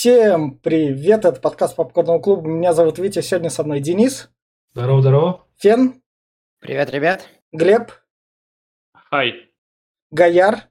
Всем привет, это подкаст Попкорного клуба. Меня зовут Витя, сегодня со мной Денис. Здорово, здорово. Фен. Привет, ребят. Глеб. Хай. Гаяр.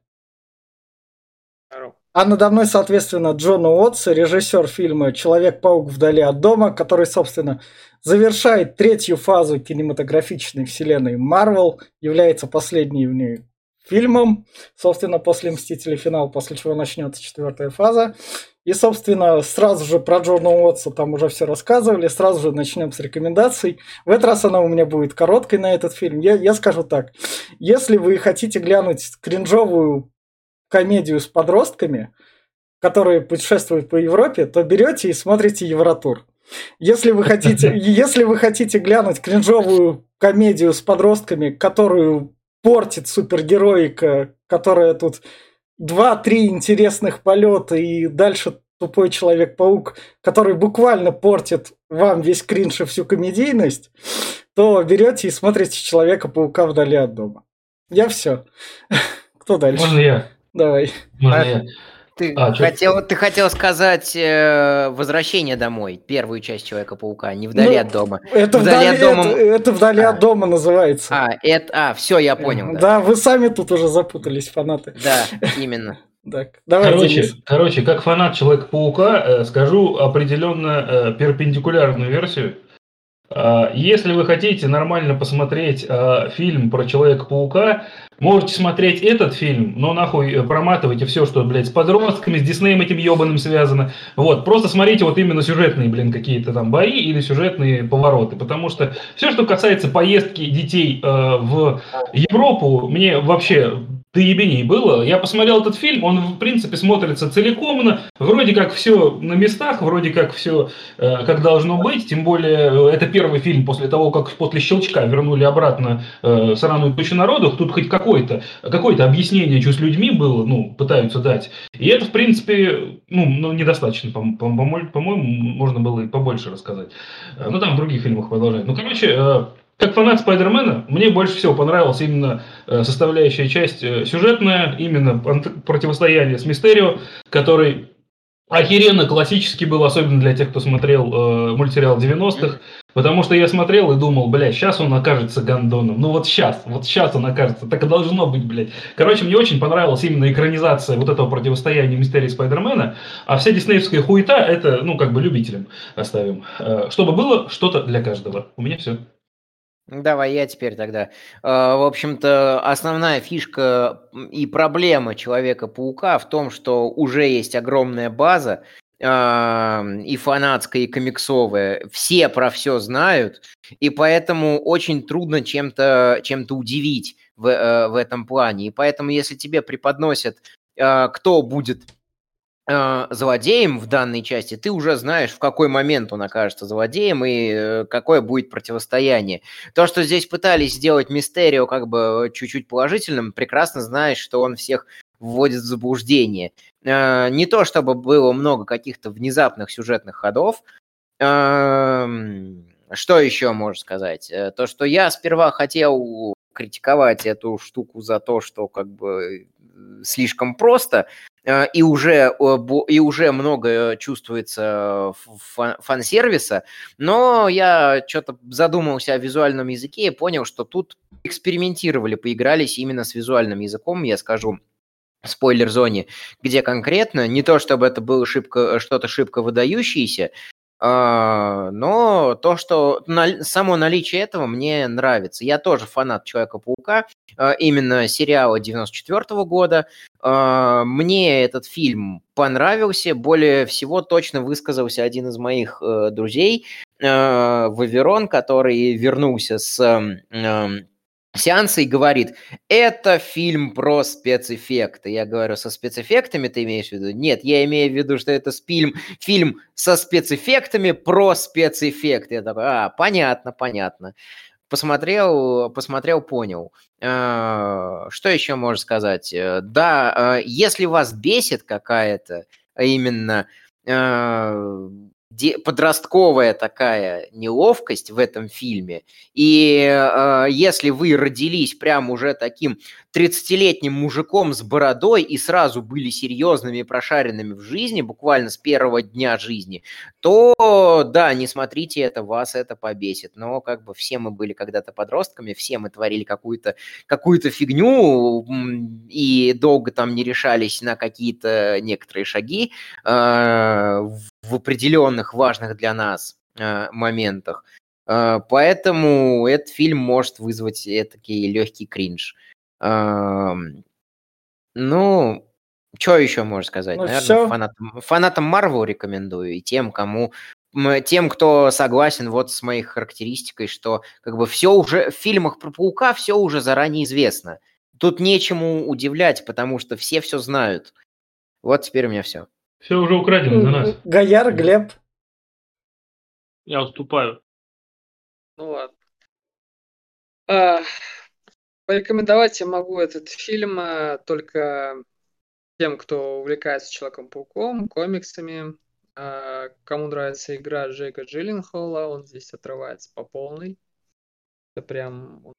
Здорово. А надо мной, соответственно, Джон Уотс, режиссер фильма «Человек-паук вдали от дома», который, собственно, завершает третью фазу кинематографичной вселенной Марвел, является последней в ней фильмом, собственно, после «Мстителей. Финал», после чего начнется четвертая фаза. И, собственно, сразу же про Джона Уотса там уже все рассказывали, сразу же начнем с рекомендаций. В этот раз она у меня будет короткой на этот фильм. Я, я скажу так, если вы хотите глянуть кринжовую комедию с подростками, которые путешествуют по Европе, то берете и смотрите Евротур. Если вы хотите, если вы хотите глянуть кринжовую комедию с подростками, которую портит супергероика, которая тут два-три интересных полета и дальше тупой Человек-паук, который буквально портит вам весь кринж и всю комедийность, то берете и смотрите Человека-паука вдали от дома. Я все. Кто дальше? Можно я? Давай. Можно А, я? Ты, А, хотел, ты хотел сказать э, «Возвращение домой», первую часть Человека-паука, не «Вдали Ну, от дома». Это Вдали вдали, от дома- это, это вдали А. от дома называется. А, это, а, все, я понял. да. Да, вы сами тут уже запутались, фанаты. да именно. Так, давай, Короче, Денис. короче, как фанат Человека-паука, э, скажу определенно э, перпендикулярную версию. А, Если вы хотите нормально посмотреть а, фильм про Человека-паука, можете смотреть этот фильм, но нахуй э, проматывайте все, что, блядь, с подростками, с Диснеем этим ебаным связано. Вот, просто смотрите вот именно сюжетные, блин, какие-то там бои или сюжетные повороты, потому что все, что касается поездки детей э, в Европу, мне вообще до ебеней было. Я посмотрел этот фильм, он, в принципе, смотрится целиком, вроде как все на местах, вроде как все э, как должно быть, тем более э, это первый фильм после того, как после щелчка вернули обратно э, сраную тучу народу, тут хоть какое-то какое объяснение, с людьми было, ну, пытаются дать. И это, в принципе, ну, ну недостаточно, по- по- по-моему, по-моему, можно было и побольше рассказать. Э, Ну, там в других фильмах продолжать. Ну, короче, э, как фанат Спайдермена, мне больше всего понравилась именно э, составляющая часть э, сюжетная, именно противостояние с Мистерио, который охеренно классический был, особенно для тех, кто смотрел э, мультсериал 90-х, потому что я смотрел и думал, бля, сейчас он окажется гандоном, ну вот сейчас, вот сейчас он окажется, так и должно быть, блядь. Короче, мне очень понравилась именно экранизация вот этого противостояния Мистерии Спайдермена, а вся диснеевская хуета, это, ну, как бы любителям оставим. Э, чтобы было что-то для каждого. У меня все. Давай я теперь тогда. Э, В общем-то, основная фишка и проблема Человека-паука в том, что уже есть огромная база, а, и фанатская, и комиксовая. Все про все знают, и поэтому очень трудно чем-то чем удивить в, э, в этом плане. И поэтому, если тебе преподносят, э, кто будет э, злодеем в данной части, ты уже знаешь, в какой момент он окажется злодеем и э, какое будет противостояние. То, что здесь пытались сделать Мистерио как бы чуть-чуть положительным, прекрасно знаешь, что он всех вводит в заблуждение. Э, Не то, чтобы было много каких-то внезапных сюжетных ходов. Эм, Что еще можно сказать? Э, То, что я сперва хотел критиковать эту штуку за то, что как бы э, слишком просто, э, и уже, э, и уже много чувствуется фа- фан-сервиса, но я что-то задумался о визуальном языке и понял, что тут экспериментировали, поигрались именно с визуальным языком, я скажу, спойлер-зоне, где конкретно, не то чтобы это было что-то шибко выдающееся, но то, что само наличие этого мне нравится. Я тоже фанат Человека-паука, а, именно сериала 94 года. А, Мне этот фильм понравился. Более всего точно высказался один из моих э, друзей, э, Ваверон, который вернулся с эм, эм, сеанса и говорит, это фильм про спецэффекты. Я говорю, со спецэффектами ты имеешь в виду? Нет, я имею в виду, что это фильм, фильм со спецэффектами про спецэффекты. Я такой, а, понятно, понятно. Посмотрел, посмотрел, понял. А, Что еще можно сказать? Э, Да, а, если вас бесит какая-то а именно а, подростковая такая неловкость в этом фильме. И э, если вы родились прям уже таким 30-летним мужиком с бородой и сразу были серьезными и прошаренными в жизни, буквально с первого дня жизни, то да, не смотрите это, вас это побесит. Но как бы все мы были когда-то подростками, все мы творили какую-то какую фигню и долго там не решались на какие-то некоторые шаги э, в определенных важных для нас э, моментах. Э, поэтому этот фильм может вызвать такой легкий кринж. Ну, что еще можно сказать? Ну, Наверное, фанатам, фанатам Marvel рекомендую и тем, кому тем, кто согласен вот с моей характеристикой, что как бы все уже в фильмах про паука все уже заранее известно. Тут нечему удивлять, потому что все все знают. Вот теперь у меня все. Все уже украдено за нас. Гояр, Глеб. Я уступаю. Ну ладно. А, порекомендовать я могу этот фильм а, только тем, кто увлекается Человеком-пауком, комиксами, а, кому нравится игра Джейка Джилленхола, он здесь отрывается по полной. Это прям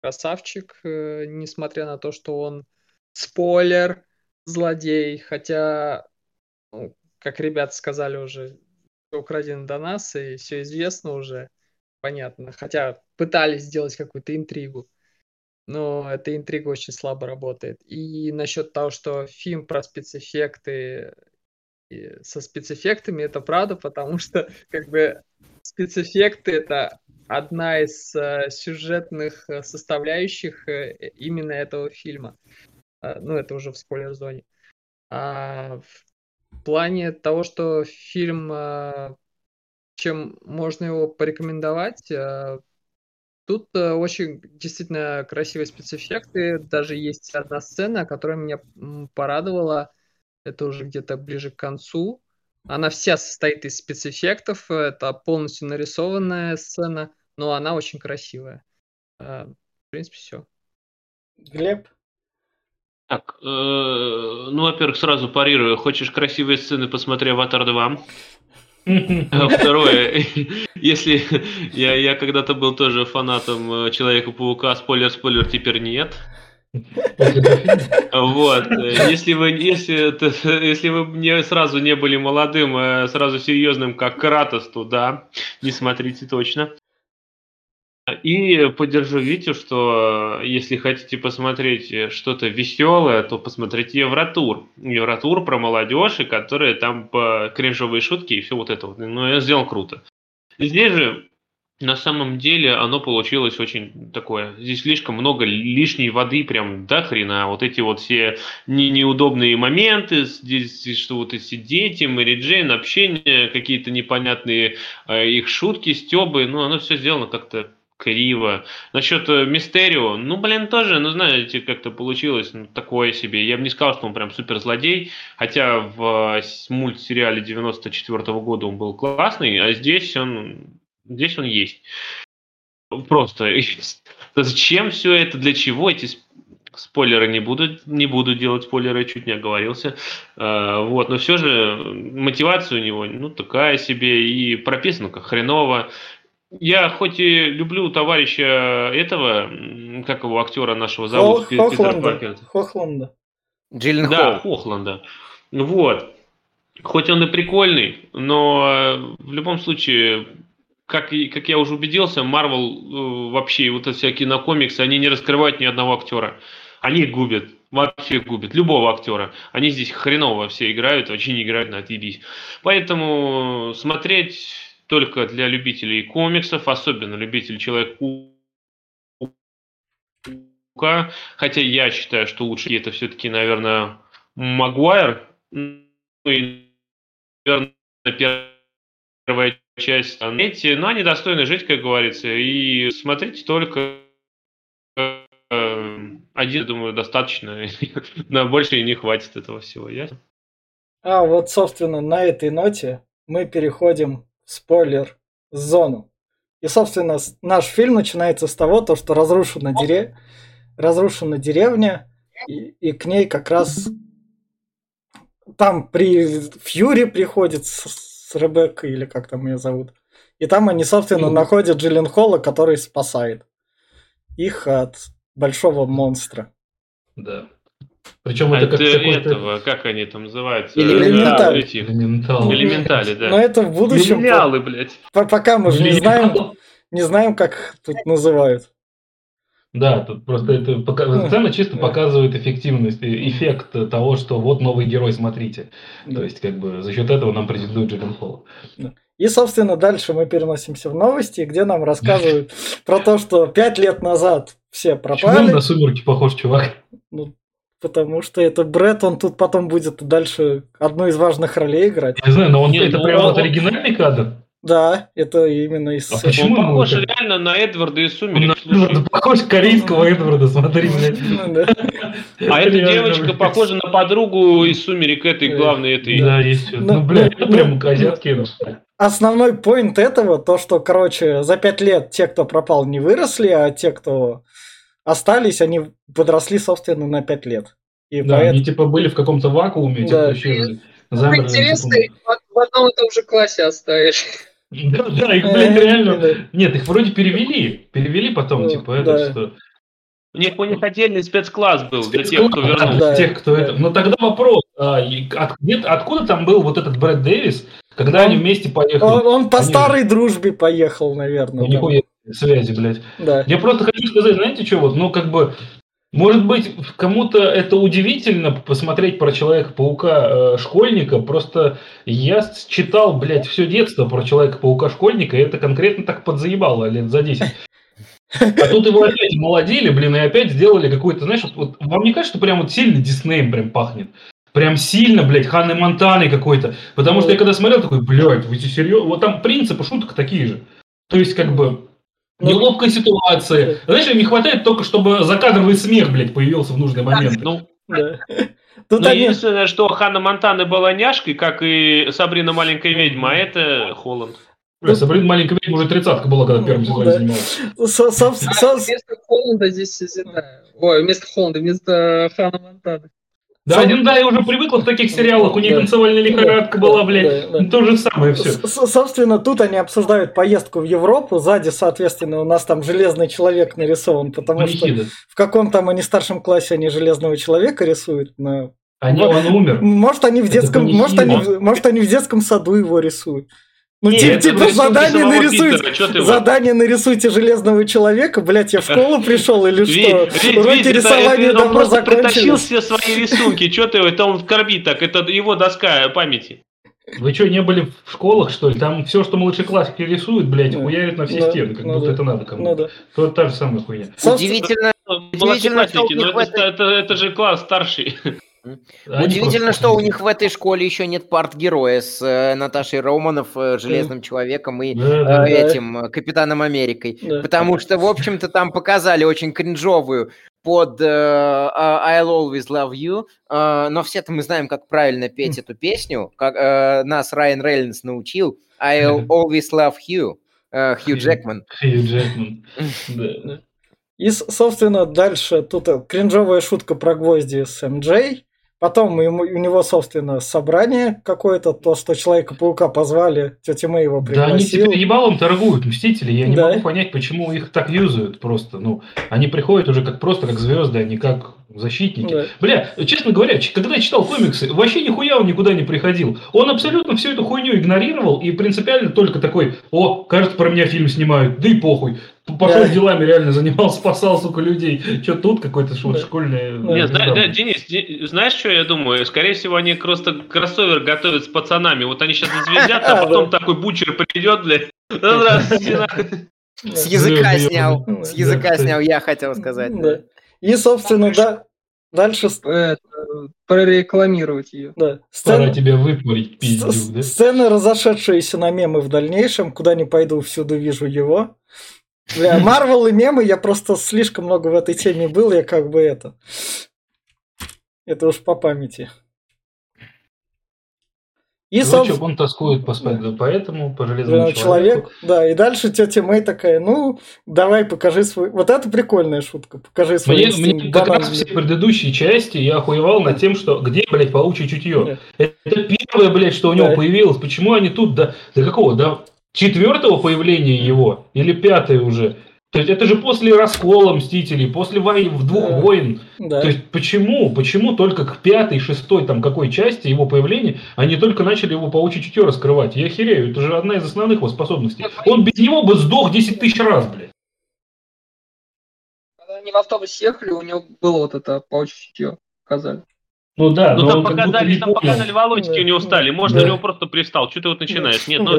красавчик, э, несмотря на то, что он спойлер, злодей, хотя, ну, как ребята сказали уже, украдено до нас, и все известно уже, понятно. Хотя пытались сделать какую-то интригу, но эта интрига очень слабо работает. И насчет того, что фильм про спецэффекты со спецэффектами, это правда, потому что как бы спецэффекты это одна из э, сюжетных э, составляющих э, именно этого фильма. Ну, это уже в спойлер-зоне. А в плане того, что фильм, а, чем можно его порекомендовать, а, тут а, очень действительно красивые спецэффекты. Даже есть одна сцена, которая меня порадовала. Это уже где-то ближе к концу. Она вся состоит из спецэффектов. Это полностью нарисованная сцена, но она очень красивая. В принципе, все. Глеб. Так, э, ну, во-первых, сразу парирую. Хочешь красивые сцены, посмотри «Аватар 2». А Второе, если я, я когда-то был тоже фанатом э, Человека-паука, спойлер, спойлер, теперь нет. Вот, э, если вы, если, если вы не, сразу не были молодым, а сразу серьезным, как Кратос, то да, не смотрите точно. И поддержу Витю, что э, если хотите посмотреть э, что-то веселое, то посмотрите Евротур. Евротур про молодежь, и которые там по кринжовые шутки и все вот это вот. Ну, я сделал круто. Здесь же на самом деле оно получилось очень такое. Здесь слишком много лишней воды, прям до хрена. Вот эти вот все не, неудобные моменты, здесь что вот эти дети, Мэри Джейн, общение, какие-то непонятные э, их шутки, стебы, ну оно все сделано как-то криво. Насчет э, Мистерио, ну, блин, тоже, ну, знаете, как-то получилось ну, такое себе. Я бы не сказал, что он прям супер злодей, хотя в э, мультсериале 94 года он был классный, а здесь он, здесь он есть. Просто. Зачем все это? Для чего эти сп- спойлеры не буду, не буду делать спойлеры, чуть не оговорился. Э, Вот, но все же мотивация у него, ну, такая себе, и прописано как хреново. Я хоть и люблю товарища этого, как его актера нашего зовут, Хо- Хохланда. Хохланда. Джиллен Да. Хохланда. Вот. Хоть он и прикольный, но э, в любом случае, как, и, как я уже убедился, Марвел вообще, и вот эти всякие кинокомиксы, они не раскрывают ни одного актера. Они их губят. Вообще губят. Любого актера. Они здесь хреново все играют, вообще не играют на отъебись. Поэтому смотреть только для любителей комиксов, особенно любителей Человека-паука. Хотя я считаю, что лучше это все-таки, наверное, Магуайр. Ну и, наверное, первая часть. Эти, но они достойны жить, как говорится. И смотрите только э, один, думаю, достаточно. На больше и не хватит этого всего. Ясно? А вот, собственно, на этой ноте мы переходим в спойлер-зону. И, собственно, наш фильм начинается с того, то, что разрушена, дере... разрушена деревня, и, и к ней как раз там при Фьюри приходит с, с Ребеккой, или как там ее зовут. И там они, собственно, Ну. находят Джиллен Холла, который спасает их от большого монстра. Да. Причем А это как этого, как они там называются? Элементаль. Э, эти, элементал. Элементали, да. Но это в будущем, Миллиалы, блядь. по- пока мы же не знаем, не знаем, как тут называют. Да, тут просто это пока... Ну, сцена чисто да. показывает эффективность, эффект того, что вот новый герой, смотрите. То есть, как бы, за счет этого нам претендует Джиллен Холл. И, собственно, дальше мы переносимся в новости, где нам рассказывают про то, что пять лет назад все Почему он пропали, на сумерки похож, чувак? Потому что это Бред, он тут потом будет дальше одну из важных ролей играть. Я не знаю, но он, Не, это ну, прям он- вот оригинальный кадр. Да, это именно из... А почему? Он похож это? реально на Эдварда из Он «Сумерек». на- похож корейского Эдварда, смотри, блядь. Ну, да. А эта девочка блядь. похожа на подругу из «Сумерек» этой, главной этой. Да, есть. Ну, Ну, блядь, ну, это прям ну, азиатский Эдвард. Основной поинт этого, то, что, короче, за пять лет те, кто пропал, не выросли, а те, кто остались, они подросли, собственно, на пять лет. И Да, поэт- они типа были в каком-то вакууме, те, Да. Ну, Замерли интересно, их в одном и том же классе оставили. Да, да, их, блядь, Э, реально... Нет, их вроде перевели. Перевели потом, Ну, типа, это да. что... У них, у них отдельный спецкласс был для тех, кто вернулся. Да, тех, кто да. это... Но тогда вопрос, а, от- где- откуда там был вот этот Брэд Дэвис, когда Он- они вместе поехали? Он, он по Они- старой дружбе поехал, наверное. Ну, там. Связи, блядь. Да. Я просто хочу сказать, знаете что, вот, ну, как бы, может быть, кому-то это удивительно посмотреть про Человека-паука э, школьника, просто я читал, блядь, все детство про Человека-паука школьника, и это конкретно так подзаебало лет за 10. А тут его опять молодили, блин, и опять сделали какой-то, знаешь, вот, вот вам не кажется, что прям вот сильно Диснеем прям пахнет? Прям сильно, блядь, Ханной Монтаной какой-то. Потому что я когда смотрел, такой, блядь, вы серьезно? Вот там принципы шуток такие же. То есть, как бы, Ну, Неловкая ситуация. Знаешь, не хватает только, чтобы закадровый смех, блядь, появился в нужный момент. Ну, да. Тут ну, они... единственное, что Ханна Монтана была няшкой, как и Сабрина Маленькая Ведьма, а это Холланд. Бля, Сабрина маленькая ведьма уже тридцатка была, когда сезоне Да. занималась. Вместо Холланда здесь. Ой, вместо Холланда, вместо Хана Монтана. Да, один, да, я уже привыкла в таких сериалах, у нее танцевальная лихорадка была, блядь. То же самое все. Собственно, тут они обсуждают поездку в Европу. Сзади, соответственно, у нас там железный человек нарисован, потому что в каком там они старшем классе они железного человека рисуют. но- Они, он умер. Может, они в детском, может, они, может, они в детском саду его рисуют. Ну, типа, типа задание нарисуйте. Питера? Задание нарисуйте железного человека. Блять, я в школу пришел или что? Уроки рисования он давно просто притащил все свои рисунки. Что ты, это он корбит так, это его доска памяти. Вы что, не были в школах, что ли? Там все, что младший класс рисует, блядь, Ну, хуярит на все ну, стены, как ну будто да. это надо Ну кому-то. да. То та же самая хуйня. Собственно, Удивительно, Младшеклассники, что у них в это, это, это же класс старший. Они Удивительно, просто- что у них в этой школе еще нет парт-героя с э, Наташей Романов, э, Железным Человеком и Да, да, э, да. этим э, Капитаном Америкой. Да. Потому что, в общем-то, там показали очень кринжовую под э, I'll Always Love You, э, но все-то мы знаем, как правильно петь эту песню, как э, нас Райан Рейнольдс научил. I'll Always Love You, э, Хью. Джекман. Хью Джекман. Да. И, собственно, дальше тут э, кринжовая шутка про гвозди с МД. Потом ему, у него, собственно, собрание какое-то, то, что Человека-паука позвали, тетя Мэй его Да они пригласила. теперь ебалом торгуют, Мстители. Я не Да. могу понять, почему их так юзают просто. Ну, они приходят уже как просто как звезды, а не как защитники. Да. Бля, честно говоря, когда я читал комиксы, вообще нихуя он никуда не приходил. Он абсолютно всю эту хуйню игнорировал и принципиально только такой, о, кажется, про меня фильм снимают, да и похуй. Пошел Да. делами, реально занимался, спасал, сука, людей. Что тут какой-то Да. школьный... Да. Не, звезда. зна- да, Денис, Де- знаешь, что я думаю? Скорее всего, они просто кроссовер готовят с пацанами. Вот они сейчас зазвездят, а Да. потом такой бучер придет, блядь. Ну, Здравствуйте. С языка снял. С языка Да, снял, я хотел сказать. Да. И, собственно, да, дальше Это, прорекламировать ее. да, Пора сцена, тебя выпорить, с- пиздюк, да? сцены, разошедшиеся на мемы в дальнейшем. Куда не пойду, всюду вижу его. Бля, Марвел и мемы, я просто слишком много в этой теме был, я как бы это... Это уж по памяти. И, Дурачок, собственно, он тоскует по спайдеру, поэтому по железному человек, человеку. да, и дальше тетя Мэй такая, ну, давай покажи свой... Вот это прикольная шутка, покажи свой Мне, инстинкт мне как раз все предыдущие части я охуевал над тем, что где, блядь, паучье чутье. Это первое, блядь, что у него Да. появилось. Почему они тут до, до какого? До четвертого появления его? Или пятое уже? То есть это же после раскола Мстителей, после вой... в двух Да. войн. Да. То есть почему, почему только к пятой, шестой, там какой части его появления они только начали его паучье чутье раскрывать? Я херею, это же одна из основных его способностей. Он без него бы сдох 10 тысяч раз, блядь. Когда они в автобусе ехали, у него было вот это паучье чутье, показали. Ну да, Ну но там он как будто показали, не там показали волосики у него Да. стали. Может, Да. у него просто пристал. Что ты вот начинаешь? Нет, ну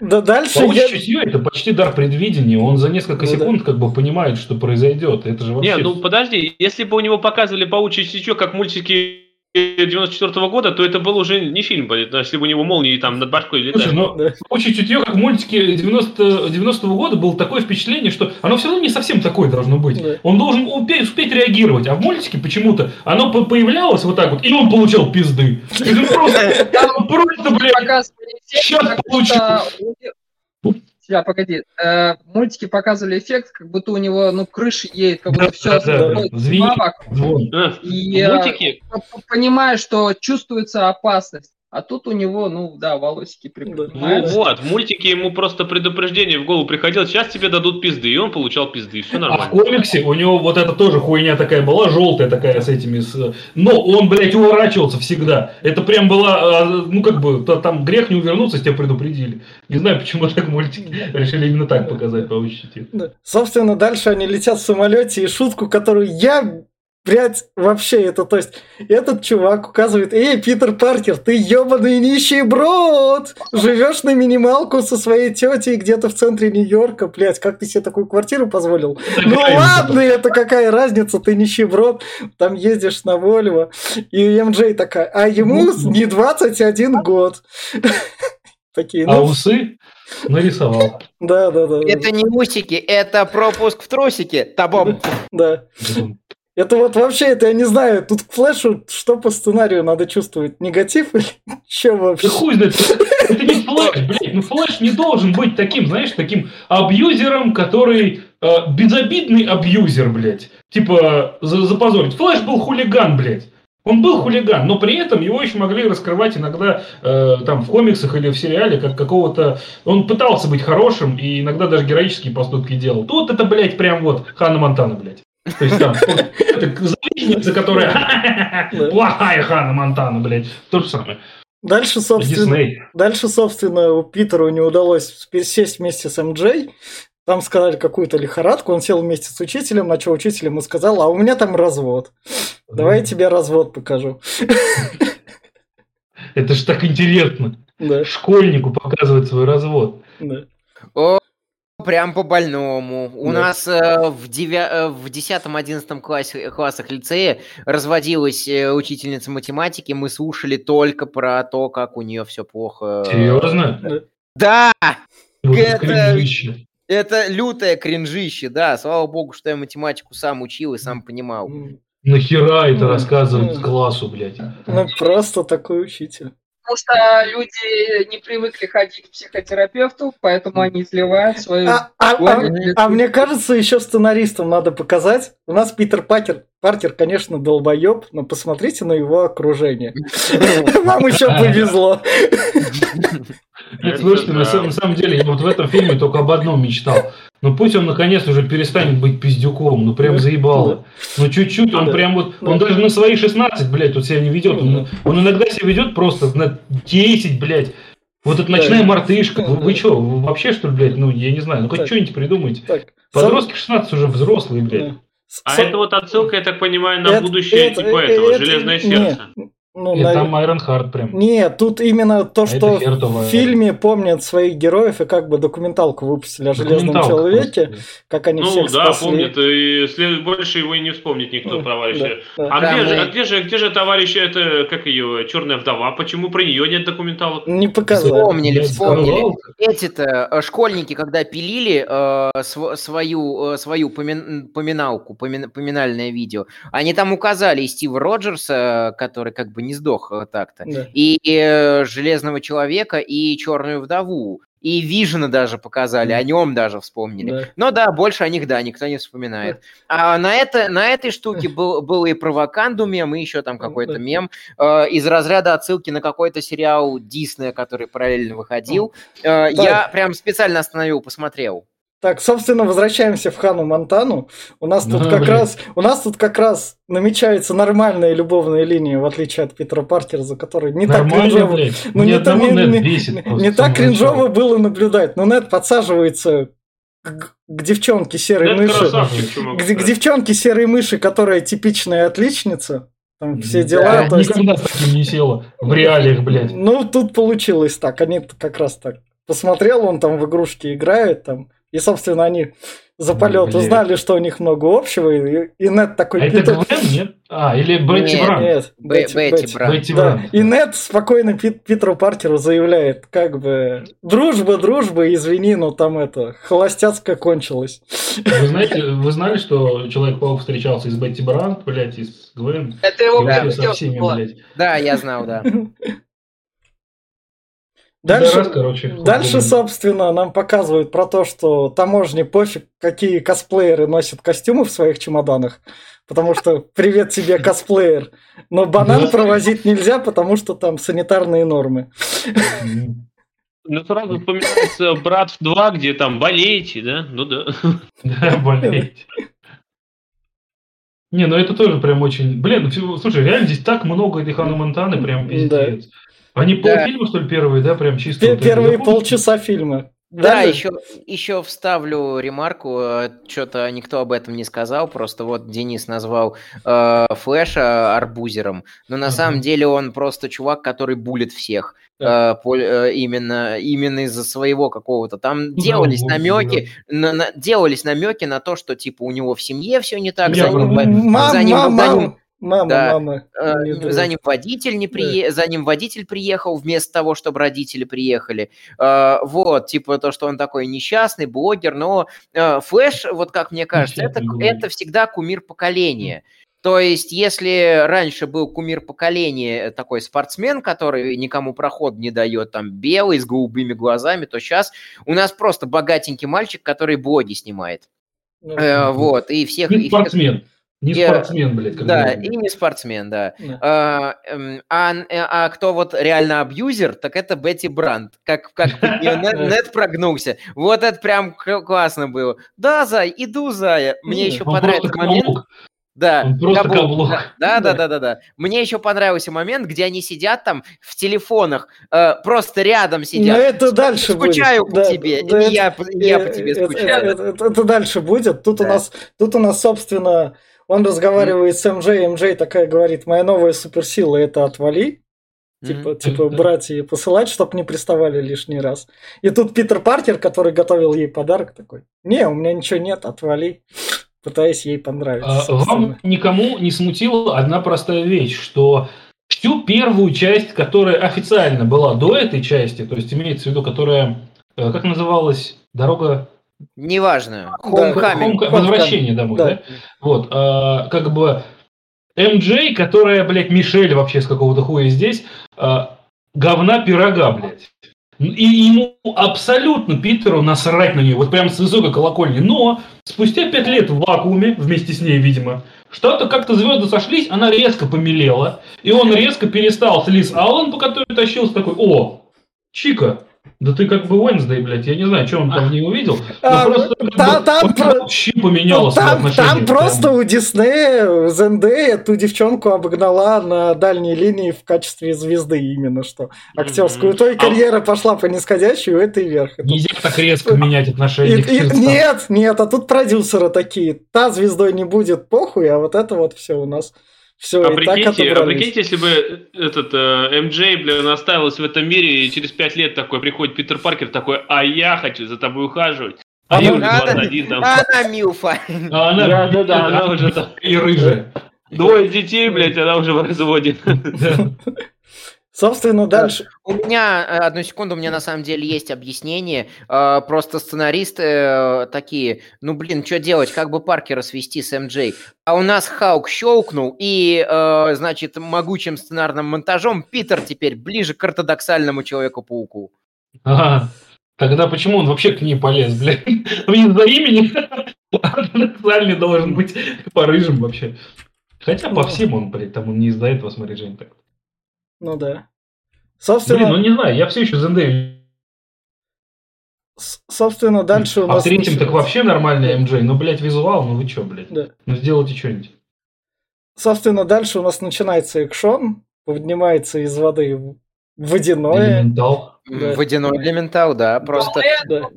Да дальше Паучье я... чутье это почти дар предвидения. Он за несколько Ну да. секунд как бы понимает, что произойдет. Это же вообще... Не, ну подожди, если бы у него показывали паучье чутье, как мультики 94 года, то это был уже не фильм, блин, если бы у него молнии там над башкой Слушай, летали. ну, Да. Паучье чутье, как в мультике 90, 90-го года, было такое впечатление, что оно все равно не совсем такое должно быть. Да. Он должен успеть, успеть реагировать. А в мультике почему-то оно по- появлялось вот так вот, и он получал пизды. Это просто, просто, блядь, Показывали эффект, Сейчас, погоди. Э, мультики показывали эффект, как будто у него, ну, крыша едет, как будто Да, все да, да, да. Звенит. звон. А, И э, понимаешь, что чувствуется опасность. А тут у него, ну, да, волосики ну приподнимаются. вот, в мультике ему просто предупреждение в голову приходило, сейчас тебе дадут пизды, и он получал пизды, все А в нормально. комиксе у него вот эта тоже хуйня такая была, желтая такая с этими, с... но он, блядь, уворачивался всегда. Это прям была, а, ну как бы, та- там грех не увернуться, тебя предупредили. Не знаю, почему так мультики решили именно так показать чутье. Да. Собственно, дальше они летят в самолете, и шутку, которую я, блядь, вообще это, то есть, этот чувак указывает, эй, Питер Паркер, ты ебаный нищеброд, живешь на минималку со своей тетей где-то в центре Нью-Йорка, блядь, как ты себе такую квартиру позволил? Ну ладно, это какая разница, ты нищеброд, там ездишь на Вольво. И МД такая, а ему не 21 год. Такие, А ну, усы нарисовал. да, да, да. Это не усики, это пропуск в трусики. Табом. Да. Это вот вообще, это я не знаю, тут к флешу что по сценарию надо чувствовать? Негатив или что Да вообще? хуй знает, это не флэш, блядь, ну флэш не должен быть таким, знаешь, таким абьюзером, который э, безобидный абьюзер, блядь. Типа, за- запозорить. Флэш был хулиган, блядь. Он был хулиган, но при этом его еще могли раскрывать иногда э, там в комиксах или в сериале как какого-то... Он пытался быть хорошим и иногда даже героические поступки делал. Тут это, блядь, прям вот Ханна Монтана, блядь. То есть там это завистница, которая плохая Ханна Монтана, блядь. То же самое. Дальше, собственно, дальше, собственно, у Питеру не удалось сесть вместе с МД. Там сказали какую-то лихорадку, он сел вместе с учителем, на что учитель ему сказал, а у меня там развод. Давай я тебе развод покажу. Это ж так интересно. Да, Школьнику показывать свой развод. да. О, прям по больному. У Да. нас э, в, девя... э, в 10-11 классе, классах лицея разводилась э, учительница математики. Мы слушали только про то, как у нее все плохо. Серьезно? Да! Вот это- кринжище. Это лютое кринжище, да. Слава богу, что я математику сам учил и сам понимал. Нахера это рассказывать классу, блядь? Ну, просто такой учитель. Потому что люди не привыкли ходить к психотерапевту, поэтому они изливают свою... А, а- а- а мне кажется, еще сценаристам надо показать. У нас Питер Паркер, Паркер, конечно, долбоеб, но посмотрите на его окружение. Вам еще повезло. Это Слушайте, на, на самом деле, я вот в этом фильме только об одном мечтал. Ну пусть он наконец уже перестанет быть пиздюком, ну прям Да, заебало. Ну чуть-чуть, он прям вот, он Да. даже на свои 16, блядь, тут себя не ведет. Он, он иногда себя ведет просто на 10, блядь. Вот эта ночная мартышка. Вы, вы что, вы вообще что ли, блядь, ну я не знаю, ну хоть что-нибудь придумайте. Подростки 16 уже взрослые, блядь. А с- это вот отсылка, я так понимаю, на это- будущее это- типа это- этого, это- Железное сердце. Ну, И навер- там Айрон Харт прям. Нет, тут именно то, А что в фильме помнят своих героев и как бы документалку выпустили о Железном человеке, просто. как они Ну всех да, спасли. помнит, и след- больше его и не вспомнит никто, Да, товарища. да. А, Да, где же, а где же, где же товарищ, это, как ее, Черная вдова? Почему про нее нет документалок? Не показали. Вспомнили, вспомнили. Эти-то э, школьники, когда пилили э, св- свою, э, свою помин- поминалку, помин- поминальное видео, они там указали и Стива Роджерса, который как бы не сдох э, так-то. Да. И э, Железного Человека, и Черную Вдову. И Вижена даже показали, о нем даже вспомнили. Да. Но да, больше о них, да, никто не вспоминает. А на, это, на этой штуке был, был и про Ваканду мем, и еще там какой-то Да. мем э, из разряда отсылки на какой-то сериал Диснея, который параллельно выходил. Э, я прям специально остановил, посмотрел. Так, собственно, возвращаемся в Хану Монтану. У нас тут Да, как блин. раз, у нас тут как раз намечается нормальная любовная линия, в отличие от Питера Паркера, за которой не так кринжово, ну, не, та- не- не- бесит не- так кринжово было наблюдать. Но Нед подсаживается к, к девчонке серой мыши, к, к девчонке серой мыши, которая типичная отличница. Там все Да, дела. то есть- Никогда с таким не села. В реалиях, блядь. Ну, тут получилось так. Они как раз так. Посмотрел, он там в игрушки играет, там. И, собственно, они за полет блядь. узнали, что у них много общего. И, и Нед такой... А это Гвен, нет? А, или Бетти Нет, Бранд. Нет, Бе- Бетти, Бетти Бетти. Бранд. Бетти Да. Бранд. И Нед спокойно Пит- Питеру Паркеру заявляет, как бы, дружба, дружба, извини, но там это, холостяцкая кончилась. Вы знаете, вы знали, что Человек-паук встречался и с Бетти Бранд, блядь, и с Гвен? Это его прям со всеми, блядь. Да, я знал, да. Дальше, Пидорас, короче, дальше, собственно, нам показывают про то, что таможне пофиг, какие косплееры носят костюмы в своих чемоданах, потому что привет тебе, косплеер. Но банан Да. провозить нельзя, потому что там санитарные нормы. Ну, сразу вспоминается «Брат 2», где там болеете, да? Ну да. Да, болеть. Не, ну это тоже прям очень... Блин, слушай, реально здесь так много этой Ханны Монтаны, прям пиздец. Они Да. полфильма, что ли, первые, да, прям чисто... Пе- вот это? Первые помню, полчаса фильма. Да, Далее- еще, еще вставлю ремарку, что-то никто об этом не сказал, просто вот Денис назвал э, Флэша арбузером, но на самом деле он просто чувак, который булит всех. э, по- э, именно, именно из-за своего какого-то. Там да, делались вот, намеки, на, на- делались намеки на то, что типа у него в семье все не так, Я за ним, Мам, за ним- мам, за мам, ним- мама, Да. мама. Э, За ним водитель не прие... за ним водитель приехал вместо того, чтобы родители приехали. Э, Вот, типа то, что он такой несчастный блогер, но э, Флэш, вот как мне кажется, это, это всегда кумир поколения. То есть, если раньше был кумир поколения э, такой спортсмен, который никому проход не дает, там белый, с голубыми глазами, то сейчас у нас просто богатенький мальчик, который блоги снимает. Ну, Э, Вот, и всех... И всех- спортсмен. Не Я- спортсмен, блядь. как Да, говорят. и не спортсмен, да. да. А, эм, а, э, а кто вот реально абьюзер, так это Бетти Бранд. Как, как Нед, Нед прогнулся. Вот это прям классно было. Да, Зай, иду, Зая. Мне Не, еще Он понравился момент. Да, Он просто каблук. каблук. Да, да, да, да, да. Мне еще понравился момент, где они сидят там в телефонах, э, просто рядом Но сидят. это дальше будет. Скучаю по Да, тебе. да, и это- я, по- я по Э, тебе это- скучаю. Это, это- это дальше будет. Тут у Да. нас, тут у нас, собственно, он разговаривает с МJ, МJ такая говорит, моя новая суперсила это отвали. Типа, типа брать и посылать, чтобы не приставали лишний раз. И тут Питер Паркер, который готовил ей подарок, такой, не, у меня ничего нет, отвали. Пытаясь ей понравиться. А, собственно. Вам никому не смутила одна простая вещь, что всю первую часть, которая официально была до этой части, то есть имеется в виду, которая, э, как называлась, дорога Неважно. Да, Homecoming. Homecoming, возвращение домой, Да. да? Вот, а, как бы МД, которая, блядь, Мишель вообще с какого-то хуя здесь, а, говна пирога, блядь. И ему абсолютно Питеру насрать на нее, вот прям с высокой колокольни. Но спустя пять лет в вакууме, вместе с ней, видимо, что-то как-то звезды сошлись, она резко помелела, и он резко перестал с Лиз Аллен, по которой тащился, такой, о, Чика, да ты как бы Уэнсдей, блядь, я не знаю, что он там в ней увидел, А, просто там вообще Ну, там, отношения. там прям. просто у Диснея Зендея ту девчонку обогнала на дальней линии в качестве звезды именно что. Актерскую. Мгм. То и А- карьера пошла по нисходящей, у этой вверх. Нельзя так резко менять И- отношения. к и- сердцам. нет, нет, а тут продюсеры такие. Та звездой не будет, похуй, а вот это вот все у нас. Все, А прикиньте, а прикиньте, если бы этот э, МJ, блин, оставилась в этом мире, и через пять лет такой приходит Питер Паркер такой, а я хочу за тобой ухаживать. А А уже Надо- 21 там. Она Милфа. А она, Да, да, да, она уже там. и рыжая. Двое детей, блядь, она уже в разводе. Собственно, дальше... У меня, э, одну секунду, у меня на самом деле есть объяснение. Э, Просто сценаристы э, такие, ну блин, что делать, как бы Паркера свести с МД? А у нас Хаук щелкнул, и, значит, могучим сценарным монтажом Питер теперь ближе к ортодоксальному Человеку-пауку. Ага. Тогда почему он вообще к ней полез, блядь? Ну, из-за имени ортодоксальный должен быть по рыжим вообще. Хотя по Ну. всем он, блядь, там он не из-за этого, смотри, Жень, так. Ну да. Блин, Собственно, ну не знаю, я все еще Зендею. собственно, дальше у А нас... в третьем так вообще нормальный МД. Ну, блядь, визуал, ну вы чё, блядь? Да. Ну сделайте что-нибудь. Собственно, дальше у нас начинается экшон, поднимается из воды водяное. Элементал. Да. Водяной элементал, да, просто... Да.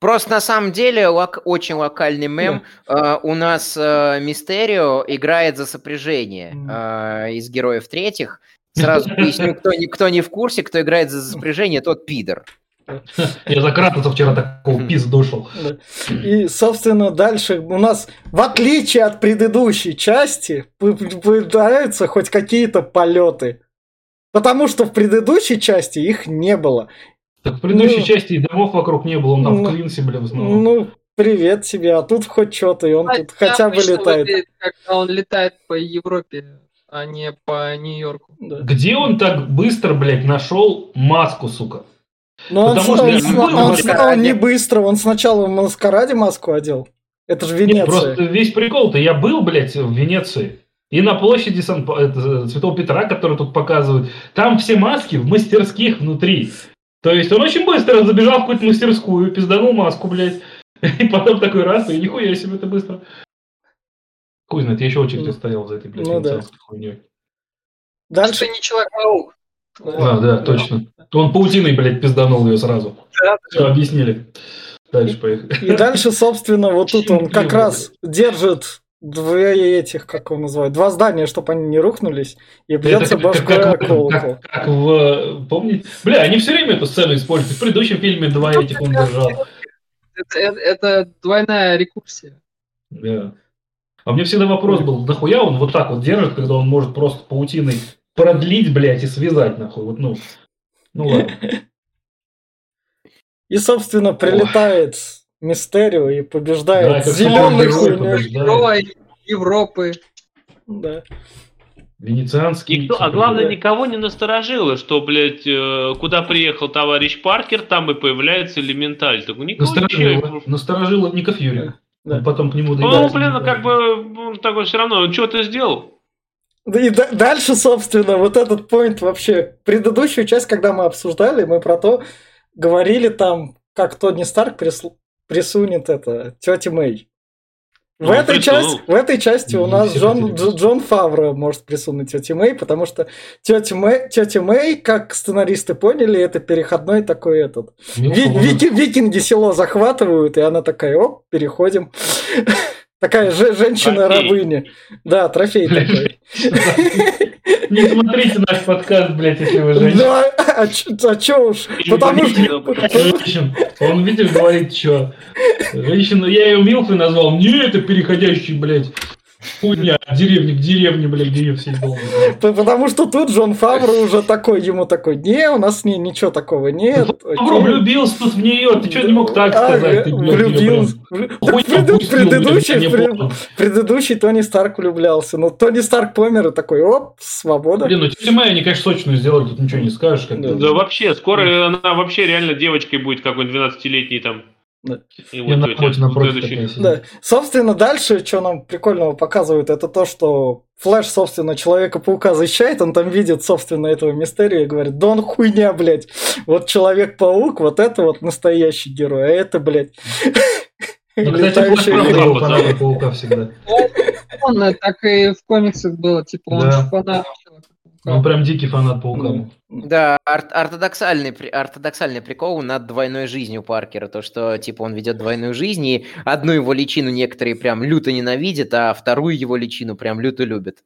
Просто на самом деле лок- очень локальный мем. Э, у нас э, Мистерио играет за сопряжение э, из героев третьих. Сразу поясню, кто не, кто не в курсе, кто играет за сопряжение, тот пидор. Я за Кратоса вчера такого пиздушил. Да. И, собственно, дальше у нас, в отличие от предыдущей части, п- п- появляются хоть какие-то полеты. Потому что в предыдущей части их не было. Так в предыдущей Ну. части и домов вокруг не было, он там Ну. в Квинсе, блин, основном. Ну, привет тебе, а тут хоть что-то, и он А, тут хотя бы летает. выглядит, Когда он летает по Европе, а не по Нью-Йорку. Да. Где он так быстро, блядь, нашел маску, сука? Но он, Потому что он он маскараде. он не быстро, он сначала в маскараде маску одел. Это же Нет, Венеция. просто весь прикол-то, я был, блядь, в Венеции. И на площади Сан... это, Святого Петра, который тут показывают, там все маски в мастерских внутри. То есть он очень быстро забежал в какую-то мастерскую, пизданул маску, блядь. И потом такой раз, и нихуя себе это быстро. Хуй знает, я еще очередь Ну, стоял за этой, блядь, ну да. хуйней. Дальше, не Человек-паук. А, да, точно. Он паутиной, блядь, пизданул ее сразу. Да. Все, объяснили. Дальше поехали. И дальше, собственно, вот тут он как раз держит две этих, как его называют, два здания, чтобы они не рухнулись, и бьется Это как- башкой как, как, как- как в... Помните? Бля, они все время эту сцену используют. В предыдущем фильме два этих он держал. Это, это- это двойная рекурсия. Да. А мне всегда вопрос был, нахуя он вот так вот держит, когда он может просто паутиной продлить, блядь, и связать, нахуй. Вот, ну, ну ладно. И, собственно, прилетает Мистерио и Да, побеждает как зеленый. Герой Европы. Да. Венецианский. Никто, а главное, никого не насторожило, что, блядь, э, куда приехал товарищ Паркер, там и появляется элементаль. Так никого Насторожило, ничего. насторожило Ника Фьюри. Да. Он потом к нему Ну, двигается. блин, как бы, он такой все равно, он что-то сделал. Да И да- дальше, собственно, вот этот поинт вообще. Предыдущую часть, когда мы обсуждали, мы про то говорили там, как Тони Старк присл- присунет это тете Мэй. В, Ну, этой присунул. части, в этой части у нас Джон. Джон Фавро может присунуть тете Мэй, потому что тетя Мэй, тетя Мэй, как сценаристы поняли, это переходной такой этот. Ну, Ви- вики- викинги село захватывают, и она такая, оп, переходим. Такая же женщина-рабыня. Да, трофей такой. Не смотрите наш подкаст, блядь, если вы женщина. Да, а чё а чё уж, потому что... Он, видишь, говорит, что женщину, я ее Милфой назвал, не это переходящий, блядь, хуйня, от деревни к деревне, блядь, где ее все Потому что тут Джон Фавро уже такой, ему такой, не, у нас с ней ничего такого нет. окей». влюбился тут в нее, ты что не мог так сказать? Влюбился. предыдущий, я не Тони Старк влюблялся. Но Тони Старк помер и такой, оп, свобода. Блин, ну Майя, они, конечно, сочную сделали, тут ничего не скажешь. Да вообще, скоро она вообще реально девочкой будет какой-нибудь 12-летней там. Да. И вот следующий. Да. Собственно, дальше, что нам прикольного показывают, это то, что Флэш, собственно, Человека-паука защищает, он там видит, собственно, этого мистерия и говорит, да он хуйня, блядь. Вот Человек-паук, вот это вот настоящий герой, а это, блядь, Ну, кстати, паука всегда. Он э, так и в комиксах было, типа, он фанат. Он прям дикий фанат паука. Ну. Да, ор- ортодоксальный, ортодоксальный прикол над двойной жизнью Паркера. То, что, типа, он ведет двойную жизнь, и одну его личину некоторые прям люто ненавидят, а вторую его личину прям люто любят.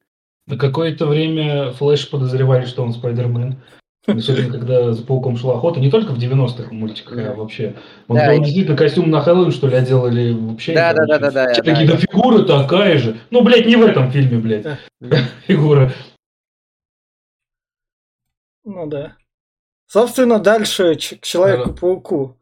На какое-то время Флэш подозревали, что он Спайдермен. Особенно, когда за пауком шла охота. Не только в 90-х мультиках, а вообще. Он, Да, действительно костюм на Хэллоуин, что ли, одел или вообще... Да, да, да, да, да, такие, да. да фигура такая же. Ну, блядь, не в этом фильме, блядь. Фигура. Ну да. Собственно, дальше ч- к Человеку-пауку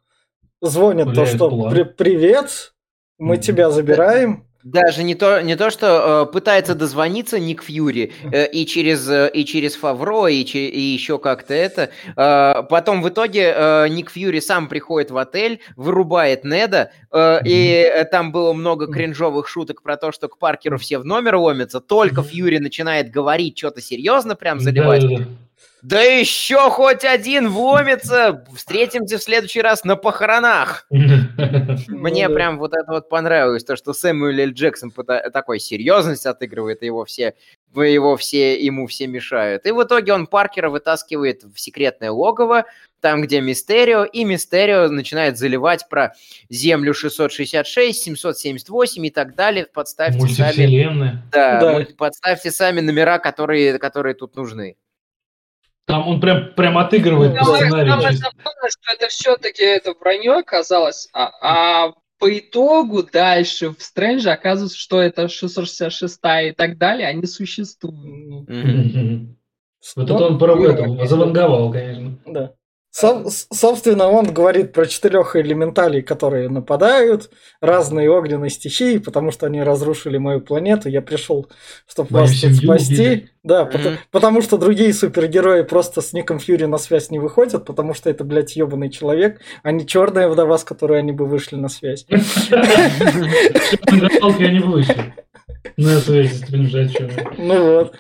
звонят то, что план. «При- «Привет, мы тебя забираем». Даже не то, не то что э, пытается дозвониться Ник Фьюри э, и через э, и через Фавро и, че- и еще как-то это. Э, потом в итоге э, Ник Фьюри сам приходит в отель, вырубает Неда, э, и э, там было много кринжовых шуток про то, что к Паркеру все в номер ломятся. Только Фьюри начинает говорить что-то серьезно, прям заливать. Да-да-да. Да еще хоть один вломится! Встретимся в следующий раз на похоронах. Мне Ну да. прям вот это вот понравилось, то, что Сэмюэл Л. Джексон такой серьезность отыгрывает, и его все, его все, ему все мешают. И в итоге он Паркера вытаскивает в секретное логово, там, где Мистерио, и Мистерио начинает заливать про Землю 666, 778 и так далее. Подставьте сами, да, Да. подставьте сами номера, которые, которые тут нужны. Там он прям, прям отыгрывает по Самое, сценарию. самое забавное, что это все-таки это вранье оказалось, а, а по итогу дальше в Стрэнже оказывается, что это 666 и так далее, они существуют. Мгм. Вот Ну, это он про ну, это заванговал, конечно. Да. Со- с- собственно, он говорит про четырех элементалей, которые нападают, разные огненные стихии, потому что они разрушили мою планету. Я пришел, чтобы Мою вас семью спасти. убили. Да, Мгм. пото- потому что другие супергерои просто с Ником Фьюри на связь не выходят, потому что это, блядь, ебаный человек, а не черная вдова, с которой они бы вышли на связь. Галки они вышли. На связи с. Ну вот.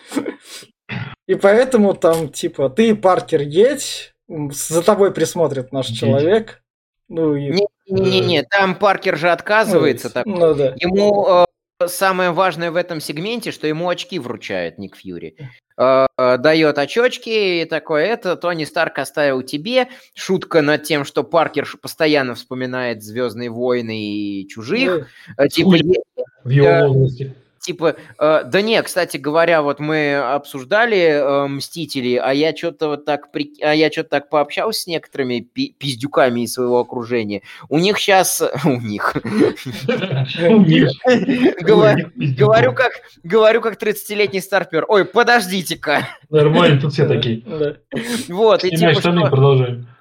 И поэтому там, типа, ты, Паркер, едь, за тобой присмотрит наш человек. Ну и... Не-не-не, там Паркер же отказывается. так Ну да. Ему э, самое важное в этом сегменте, что ему очки вручает Ник Фьюри. Э, э, дает очочки и такое, это Тони Старк оставил тебе. Шутка над тем, что Паркер постоянно вспоминает Звездные войны и чужих. Э, Типа, В его Да. Типа, э, да не, кстати говоря, вот мы обсуждали э, Мстители, а я что-то вот так, при- а я что-то так пообщался с некоторыми пи- пиздюками из своего окружения. У них сейчас, у них. Говорю- как, говорю как 30-летний старпер. Ой, подождите-ка. Нормально, тут все такие. Вот, и типа,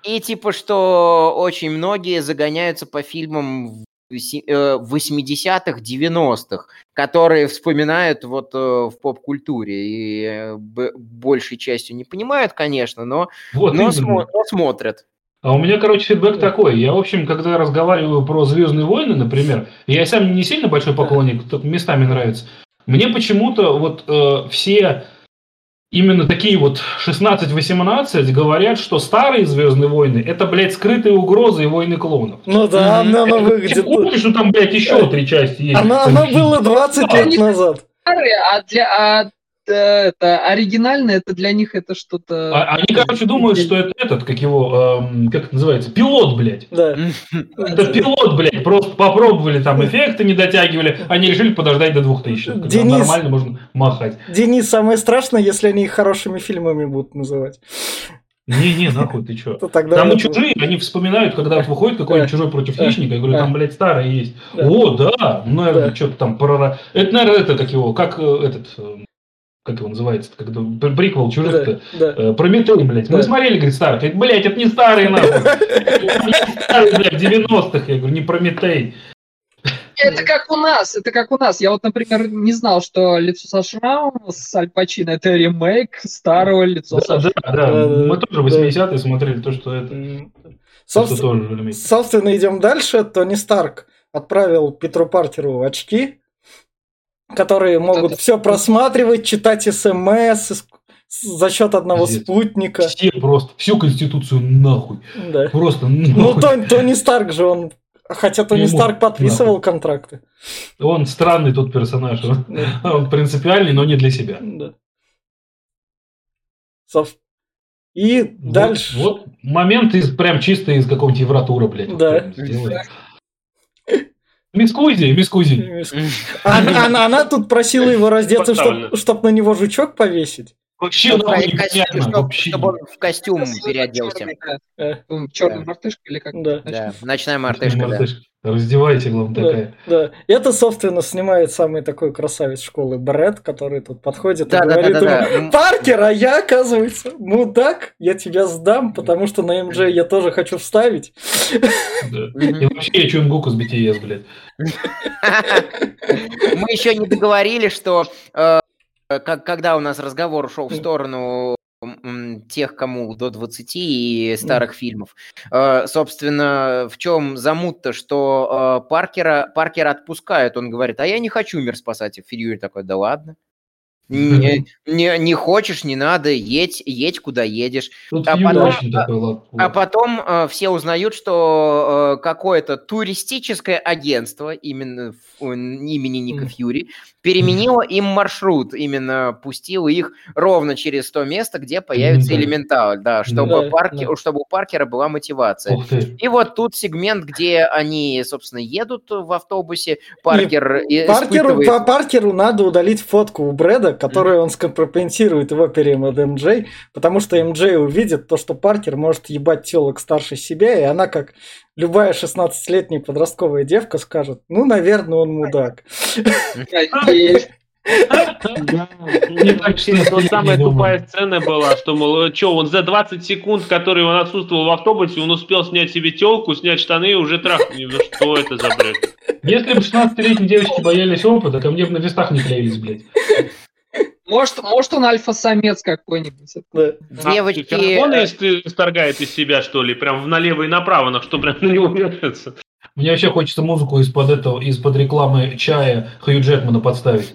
и типа, что очень многие загоняются по фильмам 80-х, 90-х, которые вспоминают вот э, в поп-культуре и э, большей частью не понимают, конечно, но, Вот но, смо- но смотрят. А у меня, короче, фидбэк такой. Я, в общем, когда разговариваю про Звездные войны, например, я сам не сильно большой поклонник, только местами нравится. Мне почему-то вот э, все именно такие вот 16-18 говорят, что старые Звездные войны это, блядь, скрытые угрозы и войны клонов. Ну да, она, она Ты выглядит... помнишь, что там, блядь, еще три части есть? Она, она было 20 лет назад. Старые, а для а, э, это, оригинальное, это для них это что-то... А- Они, короче, думают, что это этот, как его, эм, как это называется, пилот, блядь. Да. Это пилот, блядь, просто попробовали, там эффекты не дотягивали, они решили подождать до 2000 когда Денис. нормально можно махать. Денис, самое страшное, если они их хорошими фильмами будут называть. Не-не, нахуй, ты чё? То тогда Там и чужие, они вспоминают, когда вот выходит какой-нибудь чужой против хищника, я говорю, там, блядь, старые есть. О, да, ну, наверное, что-то там прора... Это, наверное, это, как его, как э, этот, э, как его называется, когда пр- приквел Да, чужих-то. да. Э, Прометей, блядь. Мы Да. смотрели, говорит, старый. Блядь, это не старый, нахуй. Это не старый, блядь, 90-х. Я говорю, не Прометей. Это как у нас, это как у нас. Я вот, например, не знал, что лицо со шрамом с Аль Пачино это ремейк старого лица Да, со да, шрамом. да. Да, да, Мы тоже да. 80-е смотрели то, что это. Собственно, тоже ремейк. собственно, идем дальше. Тони Старк отправил Петру Паркеру очки, которые могут все просматривать, читать смс из- за счет одного Пиздец. спутника. Все просто, всю конституцию нахуй. Да. Просто Ну, нахуй. Тони, Тони Старк же он... Хотя Тони Ему Старк подписывал контракты. Он странный тут персонаж. Он, Да. он принципиальный, но не для себя. Да. И Вот- дальше... Вот, момент из прям чисто из какого-нибудь Евротура, блядь. вот Да. сделали. Мискузи, мискузи. Она, она- она тут просила его раздеться, чтобы на него жучок повесить. Вообще, Чтобы, нахуй костюм- чтобы- вообще. чтобы он в костюм переоделся. черный, да. Э, Черный Да. мартышка или как? Да. Да, ночная мартышка, да. Мартышка. Раздевайте, главное, Да, такая. да. Это, собственно, снимает самый такой красавец школы Брэд, который тут подходит Да, и да, да, говорит да, да. ему, М. Паркер, а я, оказывается, мудак, я тебя сдам, потому что на МДЖ я тоже хочу вставить. Да. И вообще я Чунгуку с BTS, блядь. Мы еще не договорили, что э, как- когда у нас разговор ушел в сторону тех, кому до 20 и старых фильмов. Э, Собственно, в чем замут-то, что э, Паркера, Паркера отпускают, он говорит, а я не хочу мир спасать. И Фьюри такой, да ладно. Не, не, не хочешь, не надо, едь, едь куда едешь. Тут А потом- такой лад. А потом э, все узнают, что э, какое-то туристическое агентство, именно м, имени Ника. Фьюри, переменило им маршрут, именно пустило их ровно через то место, где появится Элементаль. элементаль, да, чтобы, Да, Парке- да. чтобы у Паркера была мотивация. И вот тут сегмент, где они, собственно, едут в автобусе, Паркер и Паркеру, испытывает- Паркеру надо удалить фотку у Брэда, которую он скомпрометирует его перед MJ, потому что MJ увидит то, что Паркер может ебать телок старше себя, и она, как любая 16-летняя подростковая девка, скажет, ну, наверное, он мудак. Я самая тупая сцена была, что, мол, что, он за 20 секунд, которые он отсутствовал в автобусе, он успел снять себе телку, снять штаны и уже трахнул. Ну что это за бред? Если бы 16-летние девочки боялись опыта, ко мне бы на вестах не клеились, блядь. Может, может он альфа-самец какой-нибудь. Да. Девочки... Э, из- исторгает из себя, что ли? Прям налево и направо, на что прям на него вешается. Мне вообще хочется музыку из-под этого, из-под рекламы чая Хью Джекмана подставить.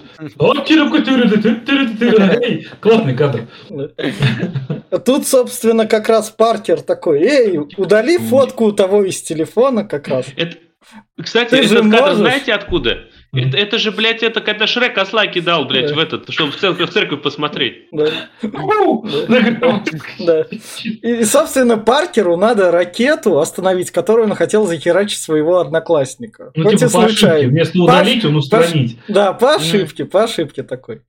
Классный кадр. А Тут, собственно, как раз Паркер такой, эй, удали фотку у того из телефона как раз. Это, кстати, Ты этот кадр можешь? знаете откуда? Это, это же, блядь, это когда Шрек осла кидал, блядь, Да. в этот, чтобы в церковь, в церковь посмотреть. Да. И, собственно, Паркеру надо ракету остановить, которую он хотел захерачить своего одноклассника. Ну, Хоть и типа по ошибке. случайно. Вместо удалить, он устранить. Да, по ошибке, по ошибке такой.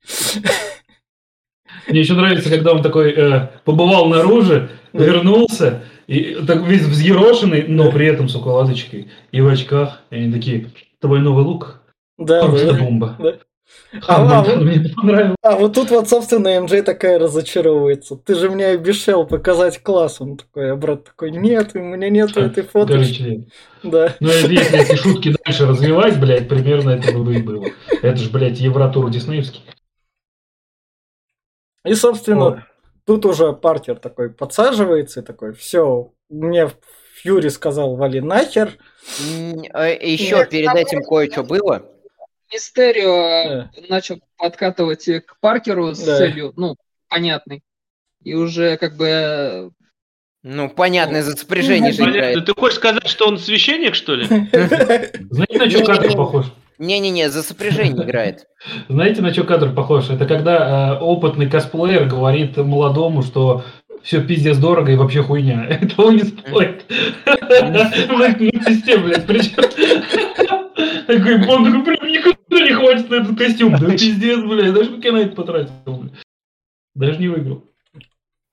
Мне еще нравится, когда он такой э, побывал наружу, вернулся, и так весь взъерошенный, но при этом с укладочкой и в очках. И они такие, твой новый лук? Да, Просто да. бомба. Да. Хан А, а, Монтана мне понравился. А вот тут вот, собственно, МД такая разочаровывается. Ты же мне обещал показать класс. Он такой, а брат такой, нет, у меня нету этой член. Да. Ну, если если эти шутки дальше развивать, блядь, примерно это бы и было. Это же, блядь, Евротур диснеевский. И, собствно, Ой. тут уже Паркер такой подсаживается и такой, все, мне Фьюри сказал, вали нахер. Еще Нет, перед этим кое-что было. Мистерио начал подкатывать к Паркеру с Да. целью, ну, понятной. И уже как бы... Ну, понятно, из-за сопряжения же играет. Ты хочешь сказать, что он священник, что ли? Знаете, на что кадр похож? Не-не-не, за сопряжение играет. Знаете, на что кадр похож? Это когда э, опытный косплеер говорит молодому, что все пиздец дорого и вообще хуйня. Этого не стоит. Системе, блядь, причем. Такой, он такой, прям никуда не хватит на этот костюм. Да пиздец, блядь, даже как я на это потратил, блядь. Даже не выиграл.